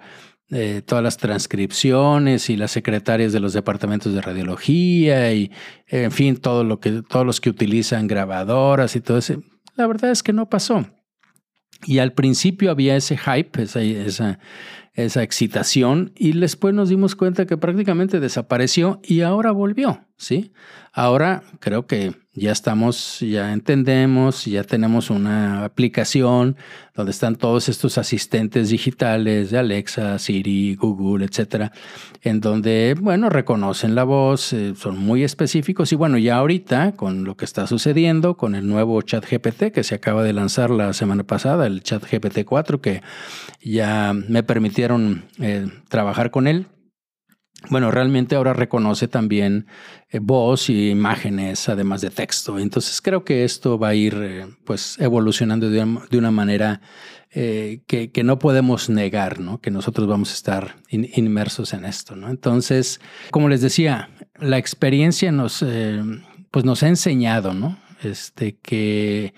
eh, todas las transcripciones y las secretarias de los departamentos de radiología y, en fin, todo lo que, todos los que utilizan grabadoras y todo eso. La verdad es que no pasó. Y al principio había ese hype, esa, esa, esa excitación, y después nos dimos cuenta que prácticamente desapareció y ahora volvió, ¿sí? Ahora creo que ya estamos, ya entendemos, ya tenemos una aplicación donde están todos estos asistentes digitales de Alexa, Siri, Google, etcétera, en donde, bueno, reconocen la voz, eh, son muy específicos y bueno, ya ahorita con lo que está sucediendo con el nuevo chat GPT que se acaba de lanzar la semana pasada, el chat GPT 4, que ya me permitieron eh, trabajar con él bueno, realmente ahora reconoce también eh, voz y imágenes, además de texto. Entonces creo que esto va a ir eh, pues evolucionando de, una manera eh, que, no podemos negar, ¿no? Que nosotros vamos a estar inmersos en esto, ¿no? Entonces, como les decía, la experiencia nos, pues nos ha enseñado, ¿no? Este, que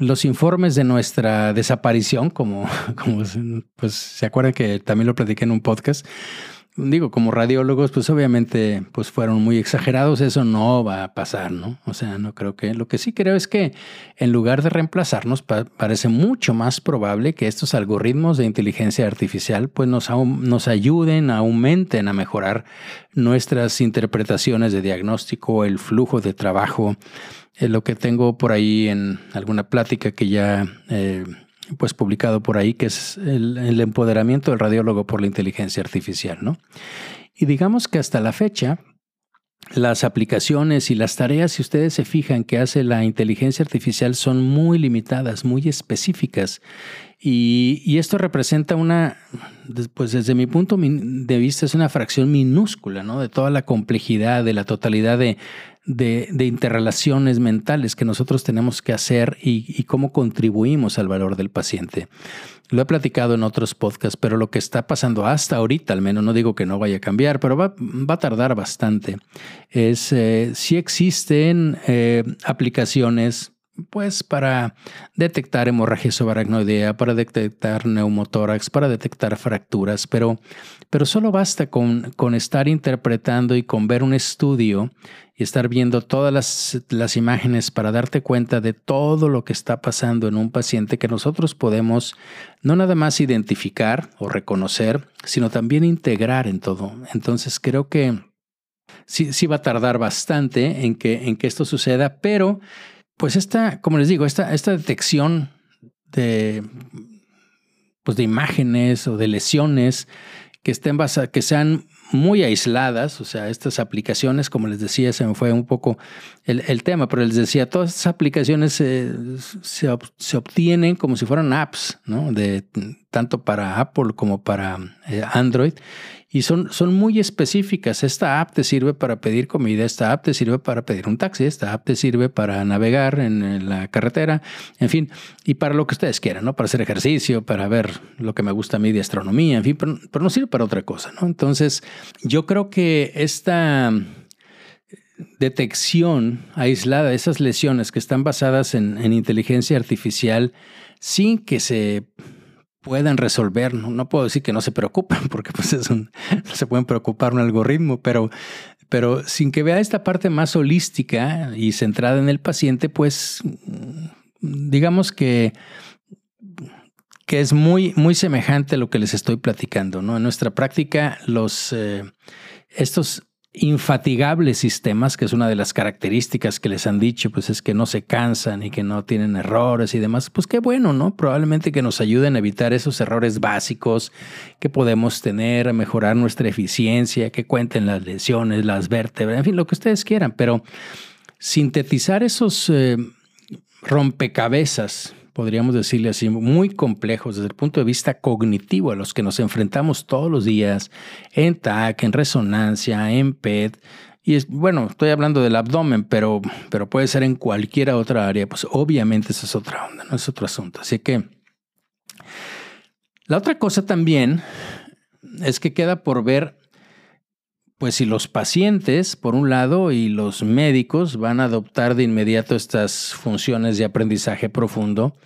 los informes de nuestra desaparición, como, como pues se acuerdan que también lo platiqué en un podcast, digo, como radiólogos, pues obviamente pues fueron muy exagerados, eso no va a pasar, ¿no? O sea, no creo que, lo que sí creo es que en lugar de reemplazarnos, parece mucho más probable que estos algoritmos de inteligencia artificial pues nos, nos ayuden, aumenten a mejorar nuestras interpretaciones de diagnóstico, el flujo de trabajo, eh, lo que tengo por ahí en alguna plática que ya... Eh, pues publicado por ahí, que es el, empoderamiento del radiólogo por la inteligencia artificial, ¿no? Y digamos que hasta la fecha, las aplicaciones y las tareas, si ustedes se fijan que hace la inteligencia artificial, son muy limitadas, muy específicas. Y, esto representa una, pues desde mi punto de vista, es una fracción minúscula, ¿no? De toda la complejidad, de la totalidad de, de, interrelaciones mentales que nosotros tenemos que hacer y, cómo contribuimos al valor del paciente. Lo he platicado en otros podcasts, pero lo que está pasando hasta ahorita, al menos no digo que no vaya a cambiar, pero va, a tardar bastante, es eh, si existen eh, aplicaciones pues para detectar hemorragia subaracnoidea, para detectar neumotórax, para detectar fracturas, pero, pero solo basta con, con estar interpretando y con ver un estudio y estar viendo todas las, las, imágenes para darte cuenta de todo lo que está pasando en un paciente que nosotros podemos no nada más identificar o reconocer, sino también integrar en todo. Entonces creo que sí, sí va a tardar bastante en que, en que esto suceda, pero pues esta, como les digo, esta, esta detección de, pues de imágenes o de lesiones que estén basadas, que sean muy aisladas, o sea, estas aplicaciones, como les decía, se me fue un poco el, tema, pero les decía, todas estas aplicaciones se, se, obtienen como si fueran apps, ¿no? De, tanto para Apple como para eh, Android, y son, son muy específicas. Esta app te sirve para pedir comida, esta app te sirve para pedir un taxi, esta app te sirve para navegar en la carretera, en fin, y para lo que ustedes quieran, ¿no? Para hacer ejercicio, para ver lo que me gusta a mí de astronomía, en fin, pero, no sirve para otra cosa, ¿no? Entonces, yo creo que esta detección aislada de esas lesiones que están basadas en, en inteligencia artificial sin que se puedan resolver. No, puedo decir que no se preocupen, porque pues es un, no se pueden preocupar un algoritmo, pero, pero sin que vea esta parte más holística y centrada en el paciente, pues digamos que, que es muy, muy semejante a lo que les estoy platicando. ¿no? En nuestra práctica, los, eh, estos infatigables sistemas, que es una de las características que les han dicho, pues es que no se cansan y que no tienen errores y demás, pues qué bueno, ¿no? Probablemente que nos ayuden a evitar esos errores básicos que podemos tener, a mejorar nuestra eficiencia, que cuenten las lesiones, las vértebras, en fin, lo que ustedes quieran, pero sintetizar esos eh, rompecabezas podríamos decirle así, muy complejos desde el punto de vista cognitivo a los que nos enfrentamos todos los días en TAC, en resonancia, en PET. Y es, bueno, estoy hablando del abdomen, pero, pero puede ser en cualquier otra área, pues obviamente eso es otra onda, no es otro asunto. Así que la otra cosa también es que queda por ver pues si los pacientes, por un lado, y los médicos van a adoptar de inmediato estas funciones de aprendizaje profundo,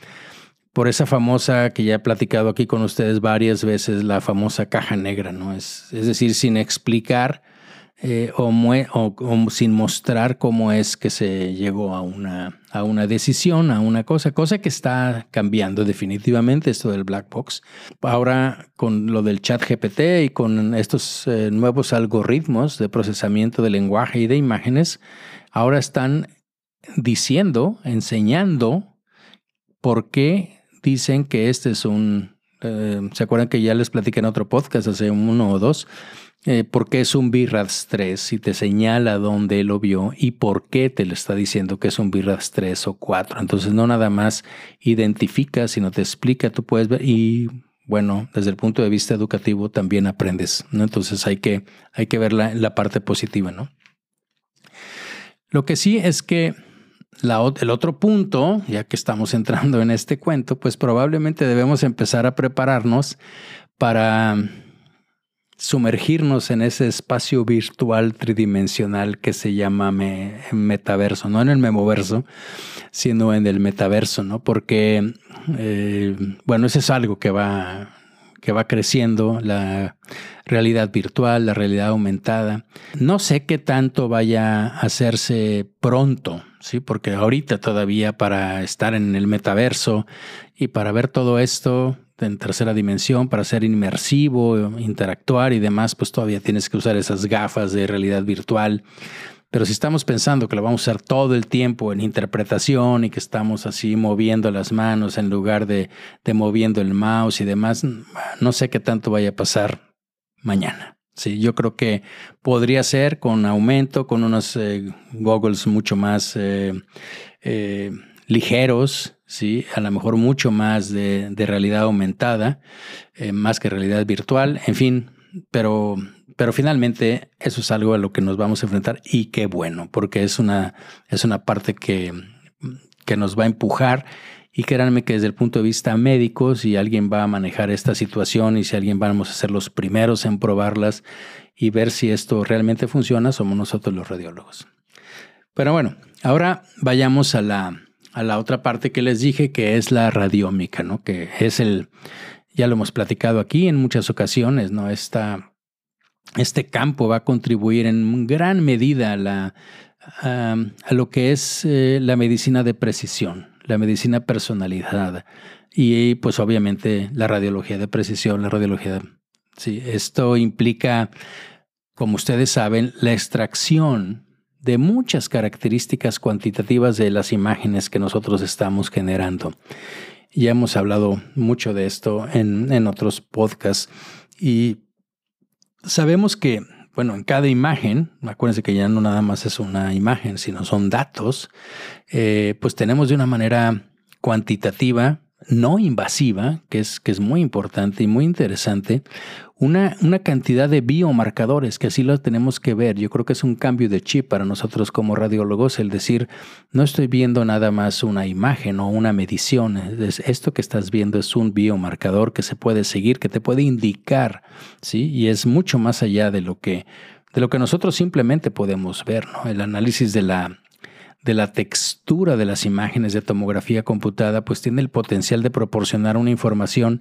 por esa famosa que ya he platicado aquí con ustedes varias veces, la famosa caja negra, ¿no? Es, es decir, sin explicar eh, o, sin mostrar cómo es que se llegó a una, a una decisión, a una cosa, cosa que está cambiando definitivamente esto del black box. Ahora con lo del chat GPT y con estos eh, nuevos algoritmos de procesamiento de lenguaje y de imágenes, ahora están diciendo, enseñando por qué dicen que este es un... Eh, ¿Se acuerdan que ya les platiqué en otro podcast hace uno o dos? Eh, porque es un BIRADS 3 y te señala dónde lo vio y por qué te le está diciendo que es un BIRADS 3 o 4. Entonces no nada más identifica, sino te explica, tú puedes ver y bueno, desde el punto de vista educativo también aprendes, ¿no? Entonces hay que, hay que ver la, la parte positiva, ¿no? Lo que sí es que el otro punto, ya que estamos entrando en este cuento, pues probablemente debemos empezar a prepararnos para sumergirnos en ese espacio virtual tridimensional que se llama metaverso, no en el memoverso, sino en el metaverso, ¿no? Porque, eh, bueno, eso es algo que va, que va creciendo, la realidad virtual, la realidad aumentada. No sé qué tanto vaya a hacerse pronto, ¿sí? Porque ahorita todavía para estar en el metaverso y para ver todo esto, en tercera dimensión para ser inmersivo, interactuar y demás, pues todavía tienes que usar esas gafas de realidad virtual. Pero si estamos pensando que lo vamos a usar todo el tiempo en interpretación y que estamos así moviendo las manos en lugar de, moviendo el mouse y demás, no sé qué tanto vaya a pasar mañana. Sí, yo creo que podría ser con aumento, con unos eh, goggles mucho más eh, eh, ligeros, ¿sí? a lo mejor mucho más de, realidad aumentada, eh, más que realidad virtual, en fin, pero, pero finalmente eso es algo a lo que nos vamos a enfrentar y qué bueno, porque es una, es una parte que, que nos va a empujar y créanme que desde el punto de vista médico, si alguien va a manejar esta situación y si alguien vamos a ser los primeros en probarlas y ver si esto realmente funciona, somos nosotros los radiólogos. Pero bueno, ahora vayamos a la, a la otra parte que les dije, que es la radiómica, ¿no? Que es el, ya lo hemos platicado aquí en muchas ocasiones, ¿no? Esta, este campo va a contribuir en gran medida a, la, a, lo que es eh, la medicina de precisión, la medicina personalizada y pues obviamente la radiología de precisión, la radiología. Sí, esto implica, como ustedes saben, la extracción de muchas características cuantitativas de las imágenes que nosotros estamos generando. Ya hemos hablado mucho de esto en, en otros podcasts y sabemos que, bueno, en cada imagen, acuérdense que ya no nada más es una imagen, sino son datos, eh, pues tenemos de una manera cuantitativa no invasiva, que es, que es muy importante y muy interesante, una, una, cantidad de biomarcadores, que así lo tenemos que ver. Yo creo que es un cambio de chip para nosotros como radiólogos, el decir, no estoy viendo nada más una imagen o una medición, esto que estás viendo es un biomarcador que se puede seguir, que te puede indicar, ¿sí? Y es mucho más allá de lo que, de lo que nosotros simplemente podemos ver, ¿no? El análisis de la de la textura de las imágenes de tomografía computada, pues tiene el potencial de proporcionar una información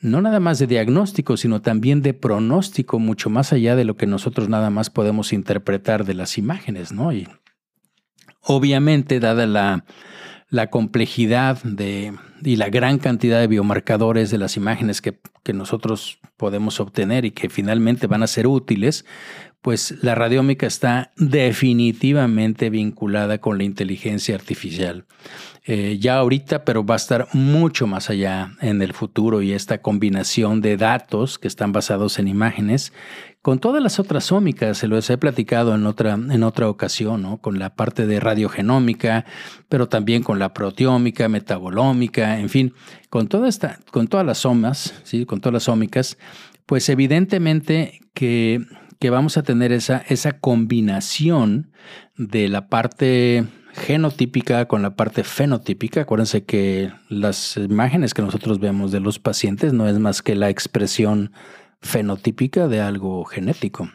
no nada más de diagnóstico, sino también de pronóstico, mucho más allá de lo que nosotros nada más podemos interpretar de las imágenes, ¿no? Y obviamente, dada la, complejidad de, y la gran cantidad de biomarcadores de las imágenes que, que nosotros podemos obtener y que finalmente van a ser útiles, pues la radiómica está definitivamente vinculada con la inteligencia artificial. Eh, ya ahorita, pero va a estar mucho más allá en el futuro y esta combinación de datos que están basados en imágenes con todas las otras ómicas, se los he platicado en otra, en otra ocasión, con la parte de radiogenómica, pero también con la proteómica, metabolómica, en fin, con, toda esta, con todas las omas, ¿sí? con todas las ómicas, pues evidentemente que que vamos a tener esa, esa combinación de la parte genotípica con la parte fenotípica. Acuérdense que las imágenes que nosotros vemos de los pacientes no es más que la expresión fenotípica de algo genético.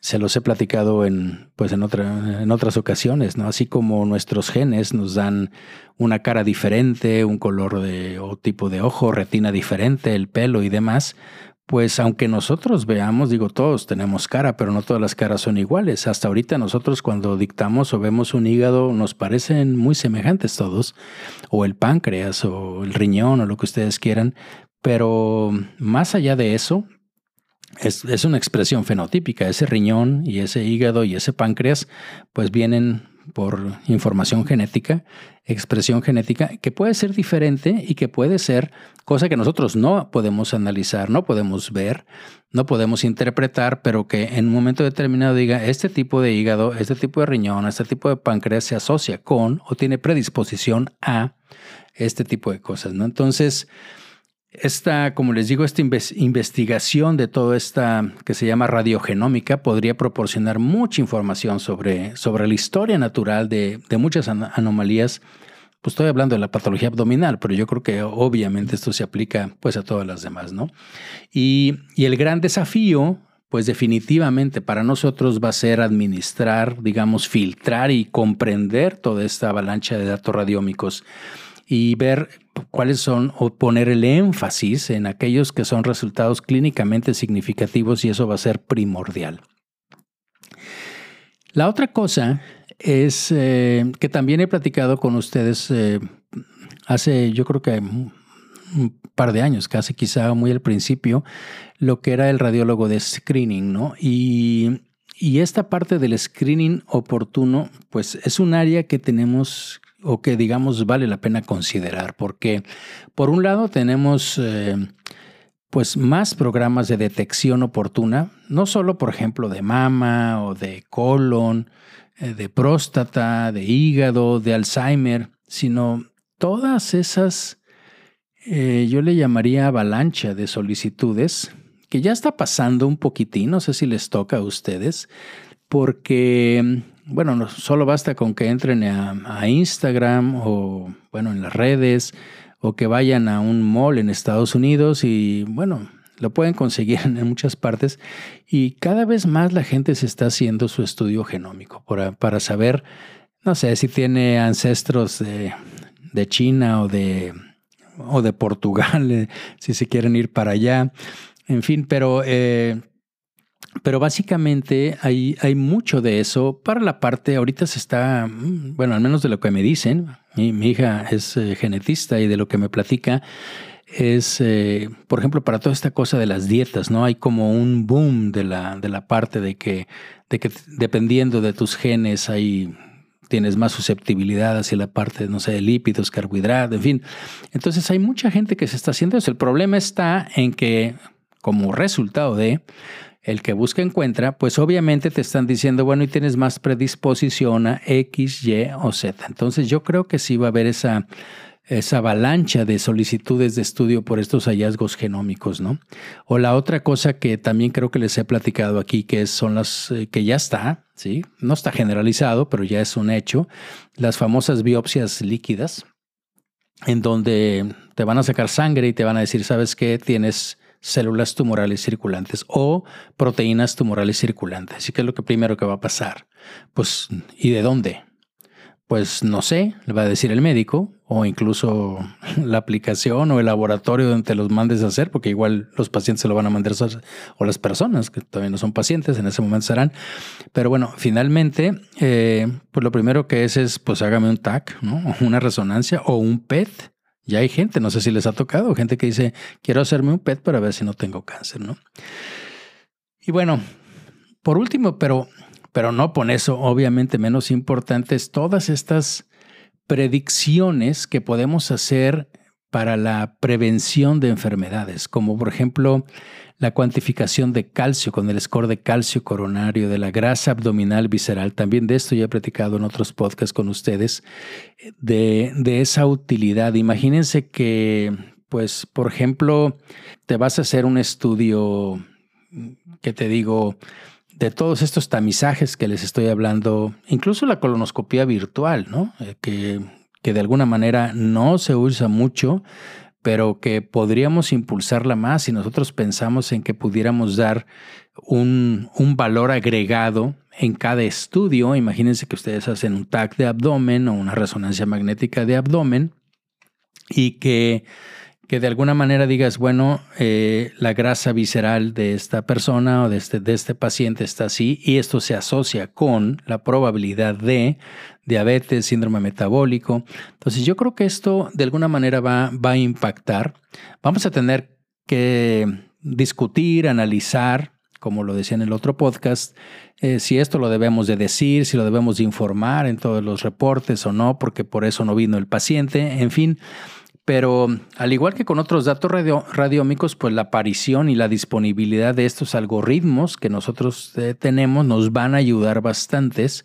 Se los he platicado en, pues en, otra, en otras ocasiones, ¿no? Así como nuestros genes nos dan una cara diferente, un color de, o tipo de ojo, retina diferente, el pelo y demás, pues aunque nosotros veamos, digo, todos tenemos cara, pero no todas las caras son iguales. Hasta ahorita nosotros cuando dictamos o vemos un hígado nos parecen muy semejantes todos, o el páncreas o el riñón o lo que ustedes quieran, pero más allá de eso, es, es una expresión fenotípica. Ese riñón y ese hígado y ese páncreas pues vienen por información genética, expresión genética, que puede ser diferente y que puede ser cosa que nosotros no podemos analizar, no podemos ver, no podemos interpretar, pero que en un momento determinado diga, este tipo de hígado, este tipo de riñón, este tipo de páncreas se asocia con o tiene predisposición a este tipo de cosas, ¿no? Entonces, esta, como les digo, esta investigación de toda esta que se llama radiogenómica podría proporcionar mucha información sobre, sobre la historia natural de, muchas anomalías. Pues estoy hablando de la patología abdominal, pero yo creo que obviamente esto se aplica pues a todas las demás, ¿no? Y, y el gran desafío, pues definitivamente para nosotros va a ser administrar, digamos, filtrar y comprender toda esta avalancha de datos radiómicos y ver cuáles son o poner el énfasis en aquellos que son resultados clínicamente significativos y eso va a ser primordial. La otra cosa es eh, que también he platicado con ustedes eh, hace yo creo que un par de años, casi quizá muy al principio, lo que era el radiólogo de screening, ¿no? Y, y esta parte del screening oportuno, pues es un área que tenemos o que digamos vale la pena considerar, porque por un lado tenemos eh, pues más programas de detección oportuna, no solo por ejemplo de mama o de colon, eh, de próstata, de hígado, de Alzheimer, sino todas esas, eh, yo le llamaría avalancha de solicitudes, que ya está pasando un poquitín, no sé si les toca a ustedes, porque bueno, solo basta con que entren a, Instagram o, bueno, en las redes o que vayan a un mall en Estados Unidos y, bueno, lo pueden conseguir en muchas partes y cada vez más la gente se está haciendo su estudio genómico para, para saber no sé si tiene ancestros de, China o de, o de Portugal, si se quieren ir para allá. En fin, pero, eh, pero básicamente hay, hay mucho de eso para la parte, ahorita se está, mm, bueno, al menos de lo que me dicen, mi, mi hija es eh, genetista y de lo que me platica, es, por ejemplo, para toda esta cosa de las dietas, ¿no? Hay como un boom de la, de la parte de que, de que dependiendo de tus genes hay tienes más susceptibilidad hacia la parte, no sé, de lípidos, carbohidratos, en fin. Entonces hay mucha gente que se está haciendo eso. El problema está en que como resultado de el que busca encuentra, pues obviamente te están diciendo, bueno, y tienes más predisposición a X, Y o Z. Entonces yo creo que sí va a haber esa esa avalancha de solicitudes de estudio por estos hallazgos genómicos, ¿no? O la otra cosa que también creo que les he platicado aquí, que son las eh, que ya está, ¿sí? No está generalizado, pero ya es un hecho, las famosas biopsias líquidas, en donde te van a sacar sangre y te van a decir, ¿sabes qué? Tienes células tumorales circulantes o proteínas tumorales circulantes. ¿Y qué es lo que primero que va a pasar? Pues, ¿y de dónde? Pues no sé, le va a decir el médico o incluso la aplicación o el laboratorio donde te los mandes a hacer, porque igual los pacientes se lo van a mandar o las personas que todavía no son pacientes en ese momento serán. Pero bueno, finalmente, eh, pues lo primero que es es, pues hágame un TAC, ¿no? una resonancia o un PET. Ya hay gente, no sé si les ha tocado, gente que dice, quiero hacerme un PET para ver si no tengo cáncer, ¿no? Y bueno, por último, pero pero no por eso, obviamente menos importantes, todas estas predicciones que podemos hacer para la prevención de enfermedades, como por ejemplo la cuantificación de calcio con el score de calcio coronario, de la grasa abdominal visceral. También de esto ya he platicado en otros podcasts con ustedes, de, de esa utilidad. Imagínense que, pues, por ejemplo, te vas a hacer un estudio, que te digo, de todos estos tamizajes que les estoy hablando, incluso la colonoscopia virtual, ¿no? Eh, que, que de alguna manera no se usa mucho, pero que podríamos impulsarla más si nosotros pensamos en que pudiéramos dar un, un, valor agregado en cada estudio. Imagínense que ustedes hacen un TAC de abdomen o una resonancia magnética de abdomen y que que de alguna manera digas, bueno, eh, la grasa visceral de esta persona o de este, de este paciente está así y esto se asocia con la probabilidad de diabetes, síndrome metabólico. Entonces yo creo que esto de alguna manera va, va a impactar. Vamos a tener que discutir, analizar, como lo decía en el otro podcast, eh, si esto lo debemos de decir, si lo debemos de informar en todos los reportes o no, porque por eso no vino el paciente, en fin. Pero al igual que con otros datos radiómicos, pues la aparición y la disponibilidad de estos algoritmos que nosotros eh, tenemos nos van a ayudar bastantes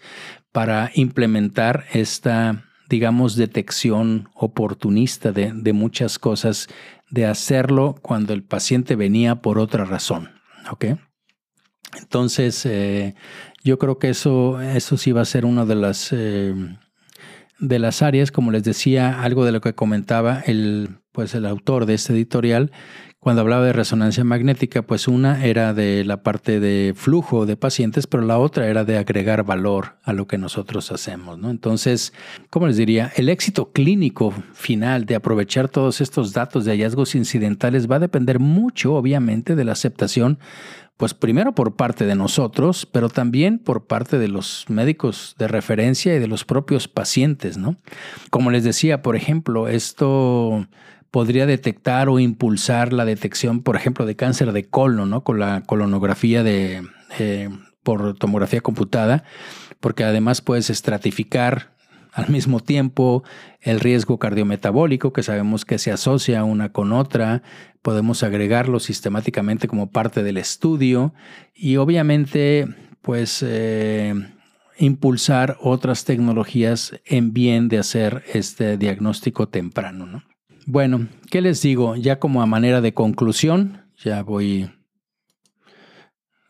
para implementar esta, digamos, detección oportunista de, muchas cosas, de hacerlo cuando el paciente venía por otra razón. ¿Ok? Entonces, eh, yo creo que eso, eso sí va a ser una de las... Eh, de las áreas, como les decía, algo de lo que comentaba el, pues el autor de este editorial, cuando hablaba de resonancia magnética, pues una era de la parte de flujo de pacientes, pero la otra era de agregar valor a lo que nosotros hacemos. ¿no? Entonces, ¿cómo les diría? El éxito clínico final de aprovechar todos estos datos de hallazgos incidentales va a depender mucho, obviamente, de la aceptación pues primero por parte de nosotros, pero también por parte de los médicos de referencia y de los propios pacientes, ¿no? Como les decía, por ejemplo, esto podría detectar o impulsar la detección, por ejemplo, de cáncer de colon, ¿no? Con la colonografía de, eh, por tomografía computada, porque además puedes estratificar al mismo tiempo el riesgo cardiometabólico, que sabemos que se asocia una con otra, podemos agregarlo sistemáticamente como parte del estudio y obviamente pues eh, impulsar otras tecnologías en bien de hacer este diagnóstico temprano. ¿no? Bueno, ¿qué les digo? Ya como a manera de conclusión, ya voy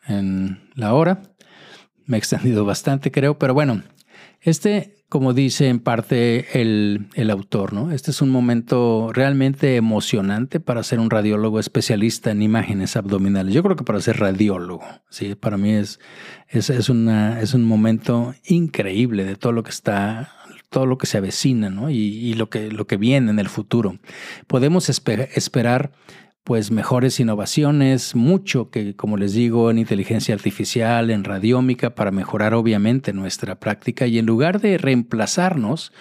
en la hora, me he extendido bastante creo, pero bueno, Este, como dice en parte el, el, autor, ¿no? Este es un momento realmente emocionante para ser un radiólogo especialista en imágenes abdominales. Yo creo que para ser radiólogo, sí, para mí es, es, es, una, es un momento increíble de todo lo que está todo lo que se avecina ¿no? y, y, lo, que, lo que viene en el futuro. Podemos esper esperar pues mejores innovaciones, mucho que, como les digo, en inteligencia artificial, en radiómica, para mejorar obviamente nuestra práctica y en lugar de reemplazarnos,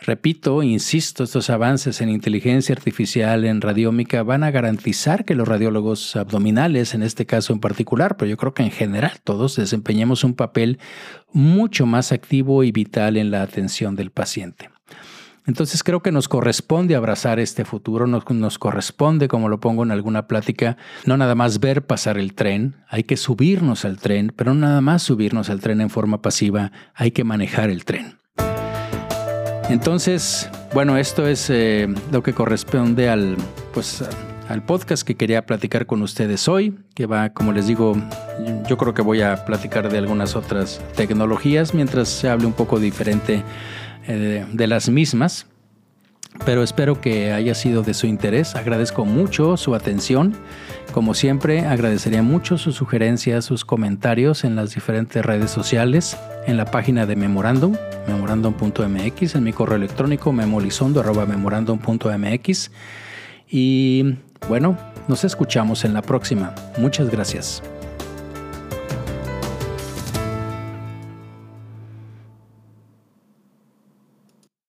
repito, insisto, estos avances en inteligencia artificial, en radiómica, van a garantizar que los radiólogos abdominales, en este caso en particular, pero yo creo que en general todos desempeñemos un papel mucho más activo y vital en la atención del paciente. Entonces creo que nos corresponde abrazar este futuro, nos, nos, corresponde, como lo pongo en alguna plática, no nada más ver pasar el tren, hay que subirnos al tren, pero no nada más subirnos al tren en forma pasiva, hay que manejar el tren. Entonces, bueno, esto es eh, lo que corresponde al, pues, al podcast que quería platicar con ustedes hoy, que va, como les digo, yo creo que voy a platicar de algunas otras tecnologías mientras se hable un poco diferente eh, de las mismas, pero espero que haya sido de su interés. Agradezco mucho su atención. Como siempre, agradecería mucho sus sugerencias, sus comentarios en las diferentes redes sociales, en la página de Memorandum, memorandum.mx, en mi correo electrónico memolizondo.memorandum.mx. Y bueno, nos escuchamos en la próxima. Muchas gracias.